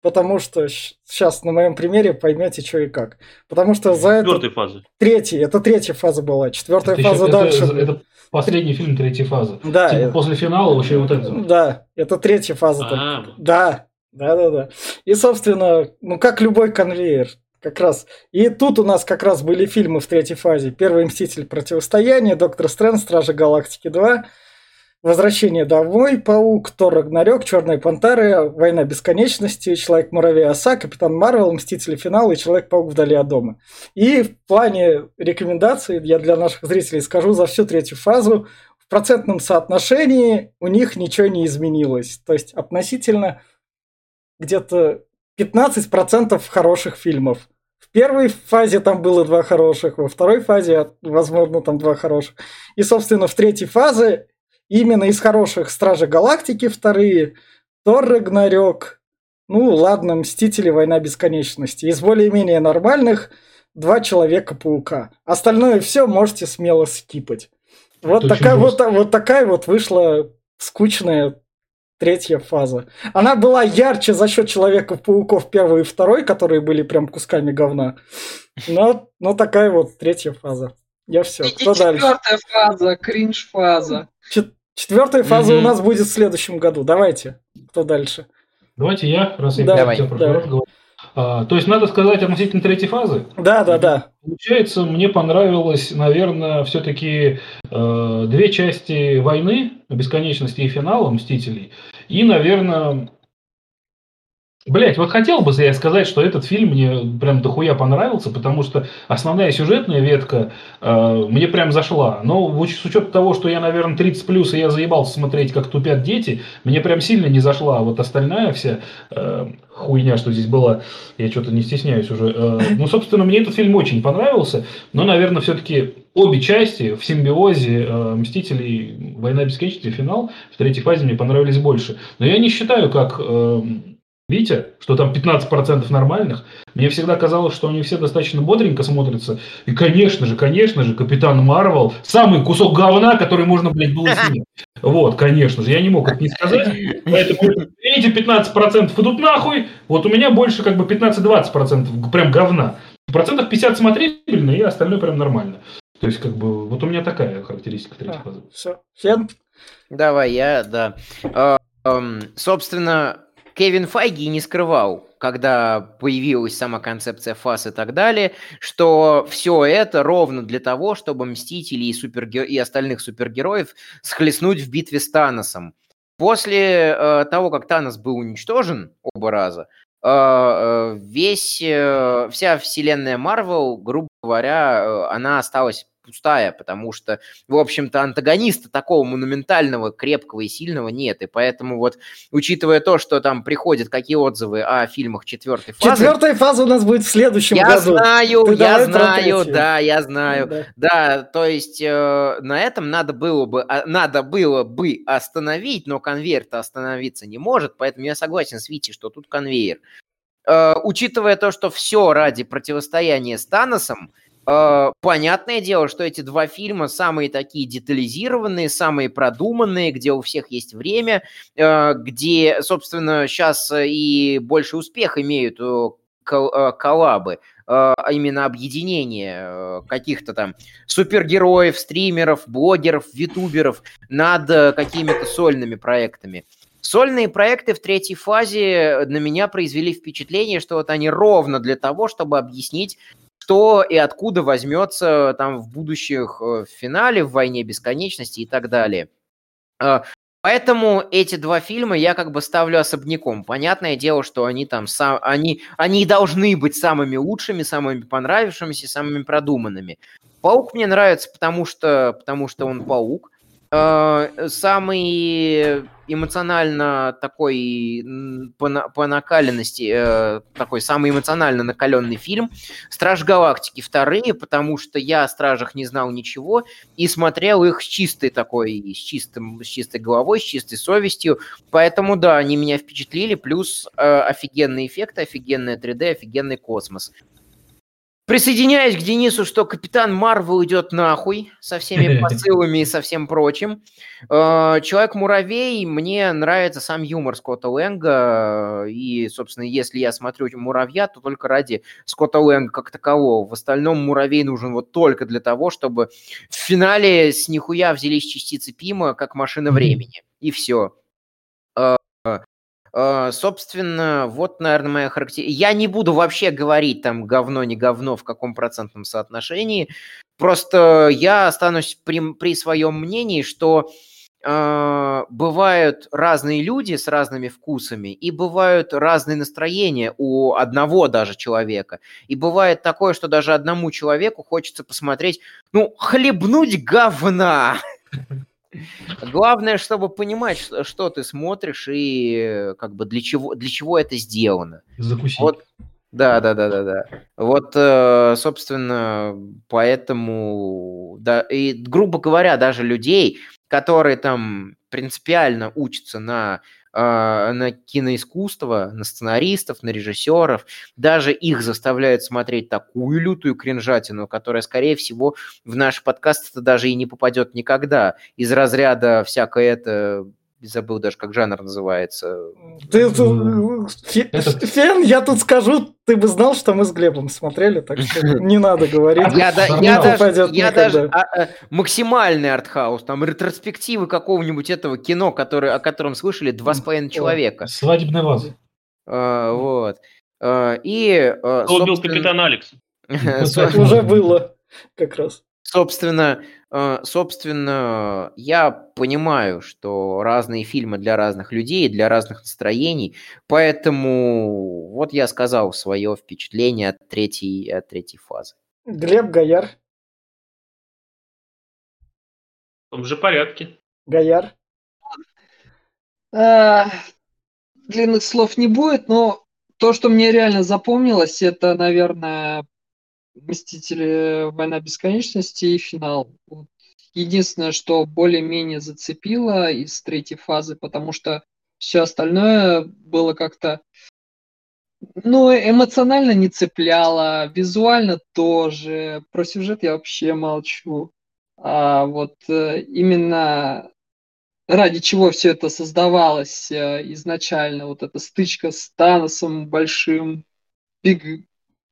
потому что сейчас на моем примере поймете, что и как. Потому что за это Четвертой фазы. третий, это третья фаза была, четвертая Это фаза еще- дальше. Это, это последний фильм третьей фазы. Да, Типа э, после финала вообще вот это. Да, это третья фаза. А. только. Да, да, да, да. И, собственно, ну как любой конвейер, как раз. И тут у нас как раз были фильмы в третьей фазе. Первый Мститель Противостояние, Доктор Стрэндж, Стражи Галактики 2, Возвращение домой, Паук, Тор Рагнарёк, Черная Пантера, Война Бесконечности, Человек-муравей Оса, Капитан Марвел, Мстители Финал и Человек-паук вдали от дома. И в плане рекомендаций я для наших зрителей скажу за всю третью фазу. В процентном соотношении у них ничего не изменилось. То есть относительно где-то 15% хороших фильмов. В первой фазе там было два хороших, во второй фазе, возможно, там два хороших. И, собственно, в третьей фазе именно из хороших Стражи Галактики вторые, Тор Рагнарёк, ну ладно, Мстители, Война Бесконечности. Из более-менее нормальных два Человека-паука. Остальное все можете смело скипать. Вот такая вот, вот такая вот вышла скучная третья фаза. Она была ярче за счет Человека-пауков первой и второй, которые были прям кусками говна. Но, но такая вот третья фаза. Я все. И Кто дальше? Четвертая фаза, кринж-фаза. Чет- четвертая фаза mm-hmm. у нас будет в следующем году. Давайте. Кто дальше? Давайте я, раз я Давай, хотел про А, то есть надо сказать относительно третьей фазы? Да, да, да. Получается, мне понравилось, наверное, все-таки э, две части войны, бесконечности и финала Мстителей. И, наверное, Блять, вот хотел бы я сказать, что этот фильм мне прям дохуя понравился, потому что основная сюжетная ветка э, мне прям зашла. Но с учетом того, что я, наверное, 30 плюс, и я заебался смотреть, как тупят дети, мне прям сильно не зашла. Вот остальная вся э, хуйня, что здесь была, я что-то не стесняюсь уже. Э, ну, собственно, мне этот фильм очень понравился, но, наверное, все-таки обе части в симбиозе э, Мстителей, Война бесконечности, финал в третьей фазе мне понравились больше. Но я не считаю, как... Э, Витя, что там 15% нормальных, мне всегда казалось, что они все достаточно бодренько смотрятся. И, конечно же, конечно же, Капитан Марвел, самый кусок говна, который можно, блядь, было снять. Вот, конечно же, я не мог это не сказать. Поэтому эти 15% идут нахуй, вот у меня больше как бы 15-20% прям говна. Процентов 50 смотрибельно, и остальное прям нормально. То есть, как бы, вот у меня такая характеристика третьей фазы. Все. Фен? Давай, я, да. А, собственно, Кевин Файги не скрывал, когда появилась сама концепция фаз и так далее, что все это ровно для того, чтобы Мстители и, супергер... и остальных супергероев схлестнуть в битве с Таносом. После э, того, как Танос был уничтожен оба раза, э, э весь, э, вся вселенная Марвел, грубо говоря, э, она осталась пустая, потому что, в общем-то, антагониста такого монументального, крепкого и сильного нет. И поэтому вот, учитывая то, что там приходят какие отзывы о фильмах четвертой фазы... Четвертая фаза у нас будет в следующем я году. Знаю, Ты я знаю, да, я знаю. Да, да то есть э, на этом надо было бы, а, надо было бы остановить, но конвейер-то остановиться не может, поэтому я согласен с Вити, что тут конвейер. Э, учитывая то, что все ради противостояния с Таносом, понятное дело, что эти два фильма самые такие детализированные, самые продуманные, где у всех есть время, uh, где, собственно, сейчас и больше успех имеют коллабы, а именно объединение каких-то там супергероев, стримеров, блогеров, витуберов над какими-то сольными проектами. Сольные проекты в третьей фазе на меня произвели впечатление, что вот они ровно для того, чтобы объяснить что и откуда возьмется там в будущих э, финале, в «Войне бесконечности» и так далее. А, поэтому эти два фильма я как бы ставлю особняком. Понятное дело, что они там сам, они, они должны быть самыми лучшими, самыми понравившимися, самыми продуманными. Паук мне нравится, потому что, потому что он паук. Э, самый эмоционально такой по, по накаленности, э, такой самый эмоционально накаленный фильм «Страж Галактики» вторые, потому что я о Стражах не знал ничего и смотрел их с чистой такой, с, чистым, с чистой головой, с чистой совестью, поэтому да, они меня впечатлили, плюс э, офигенные эффекты, офигенная 3D, офигенный космос. Присоединяюсь к Денису, что Капитан Марвел идет нахуй со всеми посылами и со всем прочим. Э, Человек-муравей, мне нравится сам юмор Скотта Лэнга. И, собственно, если я смотрю муравья, то только ради Скотта Лэнга как такового. В остальном муравей нужен вот только для того, чтобы в финале с нихуя взялись частицы Пима, как машина времени. И все. Э, собственно, вот, наверное, моя характеристика. Я не буду вообще говорить там говно, не говно, в каком процентном соотношении. Просто я останусь при, при своем мнении, что э, бывают разные люди с разными вкусами, и бывают разные настроения у одного даже человека. И бывает такое, что даже одному человеку хочется посмотреть, ну, хлебнуть говна. Главное, чтобы понимать, что ты смотришь и как бы для чего, для чего это сделано. Закусить. Вот, да, да, да, да, да. Вот, э, собственно, поэтому, да, и, грубо говоря, даже людей, которые там принципиально учатся на на киноискусство, на сценаристов, на режиссеров. Даже их заставляют смотреть такую лютую кринжатину, которая, скорее всего, в наш подкаст это даже и не попадет никогда. Из разряда всякое это забыл даже, как жанр называется. Ты, Фен, я тут скажу, ты бы знал, что мы с Глебом смотрели, так что не надо говорить. Я, да, я даже, я даже а, а, максимальный артхаус, там ретроспективы какого-нибудь этого кино, который, о котором слышали два с половиной человека. Свадебная ваза. А, вот. А, и, а, Кто убил капитан Алекс? Уже было как раз. Собственно, э, собственно, я понимаю, что разные фильмы для разных людей, для разных настроений, поэтому вот я сказал свое впечатление от третьей, от третьей фазы. Глеб Гояр. В том же порядке. Гояр. А, длинных слов не будет, но то, что мне реально запомнилось, это, наверное, Мстители Война бесконечности и финал. Вот. Единственное, что более-менее зацепило из третьей фазы, потому что все остальное было как-то ну, эмоционально не цепляло, визуально тоже. Про сюжет я вообще молчу. А вот э, именно ради чего все это создавалось э, изначально, вот эта стычка с Таносом большим, Big,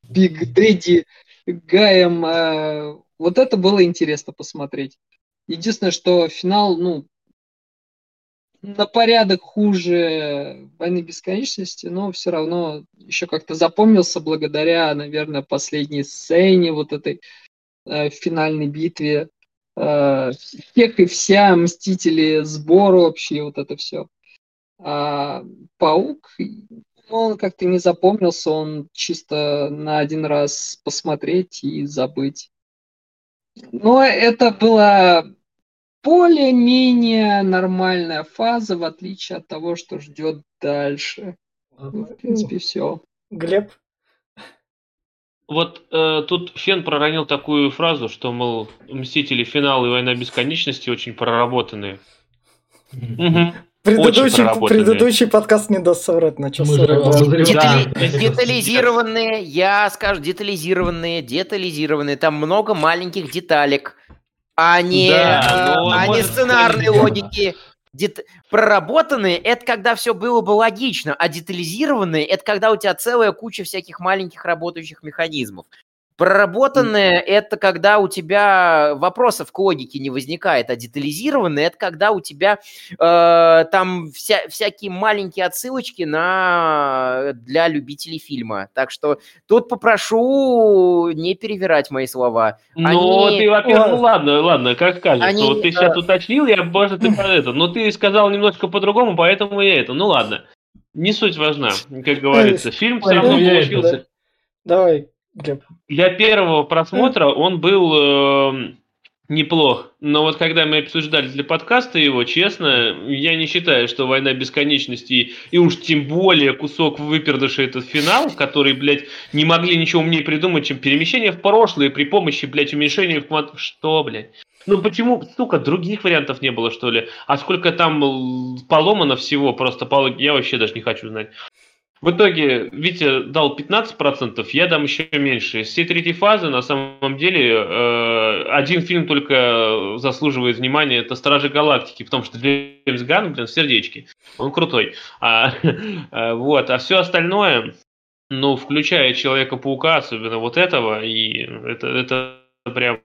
Big Daddy, Guy ем. Э, вот это было интересно посмотреть. Единственное, что финал, ну, на порядок хуже «Войны бесконечности», но все равно еще как-то запомнился благодаря, наверное, последней сцене, вот этой э, финальной битве. Э, и вся, Мстители, сбор общий, вот это все. А Паук, он как-то не запомнился, он чисто на один раз посмотреть и забыть. Но это была более-менее нормальная фаза, в отличие от того, что ждет дальше. Ну, в принципе, все. Глеб? Вот э, тут Фен проронил такую фразу, что, мол, Мстители, финал и Война Бесконечности очень проработанные. Угу. Предыдущий, предыдущий подкаст не даст соврать, на что Детали, детализированные, я скажу, детализированные, детализированные. Там много маленьких деталек, а не, да, ну, а не сценарной логики. Дет... Проработанные – это когда все было бы логично, а детализированные – это когда у тебя целая куча всяких маленьких работающих механизмов. Проработанное – это когда у тебя вопросов к логике не возникает, а детализированное – это когда у тебя э, там вся, всякие маленькие отсылочки на, для любителей фильма. Так что тут попрошу не перевирать мои слова. Ну, Они... ты, во-первых, ну ладно, ладно, как кажется. Они... Вот ты сейчас уточнил, я, может, ты про это. Но ты сказал немножко по-другому, поэтому я это. Ну ладно. Не суть важна, как говорится. Фильм все равно получился. Давай, для первого просмотра он был э, неплох. Но вот когда мы обсуждали для подкаста его, честно, я не считаю, что «Война бесконечности» и уж тем более кусок выпердыша этот финал, который, блядь, не могли ничего умнее придумать, чем перемещение в прошлое при помощи, блядь, уменьшения в квант... Что, блядь? Ну почему, сука, других вариантов не было, что ли? А сколько там поломано всего, просто по я вообще даже не хочу знать. В итоге Витя дал 15%, я дам еще меньше. Из всей фазы, на самом деле, э, один фильм только заслуживает внимания, это «Стражи Галактики», потому что Джеймс Ганн, блин, в сердечке, он крутой. А, э, вот, а все остальное, ну, включая Человека-паука, особенно вот этого, и это, это прям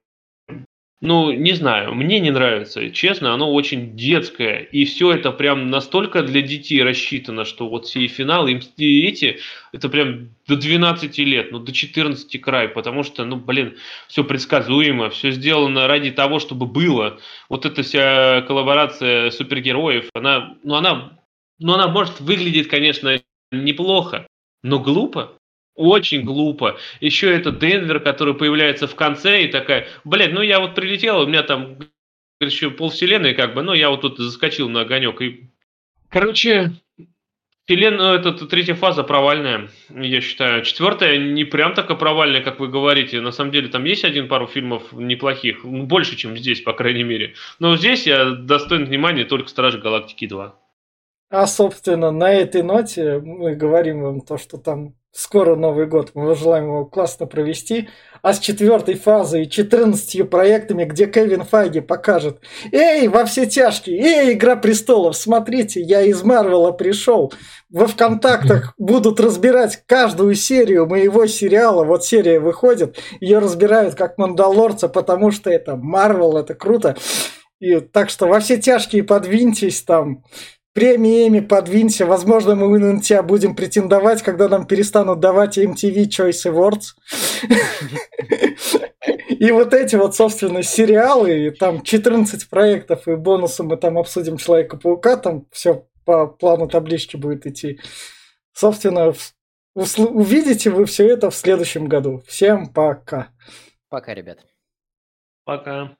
ну, не знаю, мне не нравится, честно, оно очень детское, и все это прям настолько для детей рассчитано, что вот все финалы, им эти, это прям до 12 лет, ну, до 14 край, потому что, ну, блин, все предсказуемо, все сделано ради того, чтобы было. Вот эта вся коллаборация супергероев, она, ну, она, ну, она может выглядеть, конечно, неплохо, но глупо. Очень глупо. Еще это Денвер, который появляется в конце и такая, блядь, ну я вот прилетел, у меня там еще полвселенной как бы, ну я вот тут заскочил на огонек. И... Короче, вселенная, ну, это третья фаза провальная, я считаю. Четвертая не прям такая провальная, как вы говорите. На самом деле там есть один пару фильмов неплохих, ну, больше, чем здесь, по крайней мере. Но здесь я достоин внимания только Стражи Галактики 2. А, собственно, на этой ноте мы говорим вам то, что там скоро Новый год, мы желаем его классно провести. А с четвертой фазой и 14 проектами, где Кевин Файги покажет «Эй, во все тяжкие! Эй, Игра престолов! Смотрите, я из Марвела пришел!» Во ВКонтактах будут разбирать каждую серию моего сериала. Вот серия выходит, ее разбирают как Мандалорца, потому что это Марвел, это круто. И так что во все тяжкие подвиньтесь там премиями подвинься. Возможно, мы на тебя будем претендовать, когда нам перестанут давать MTV Choice Awards. И вот эти вот, собственно, сериалы, и там 14 проектов, и бонусом мы там обсудим Человека-паука, там все по плану таблички будет идти. Собственно, увидите вы все это в следующем году. Всем пока. Пока, ребят. Пока.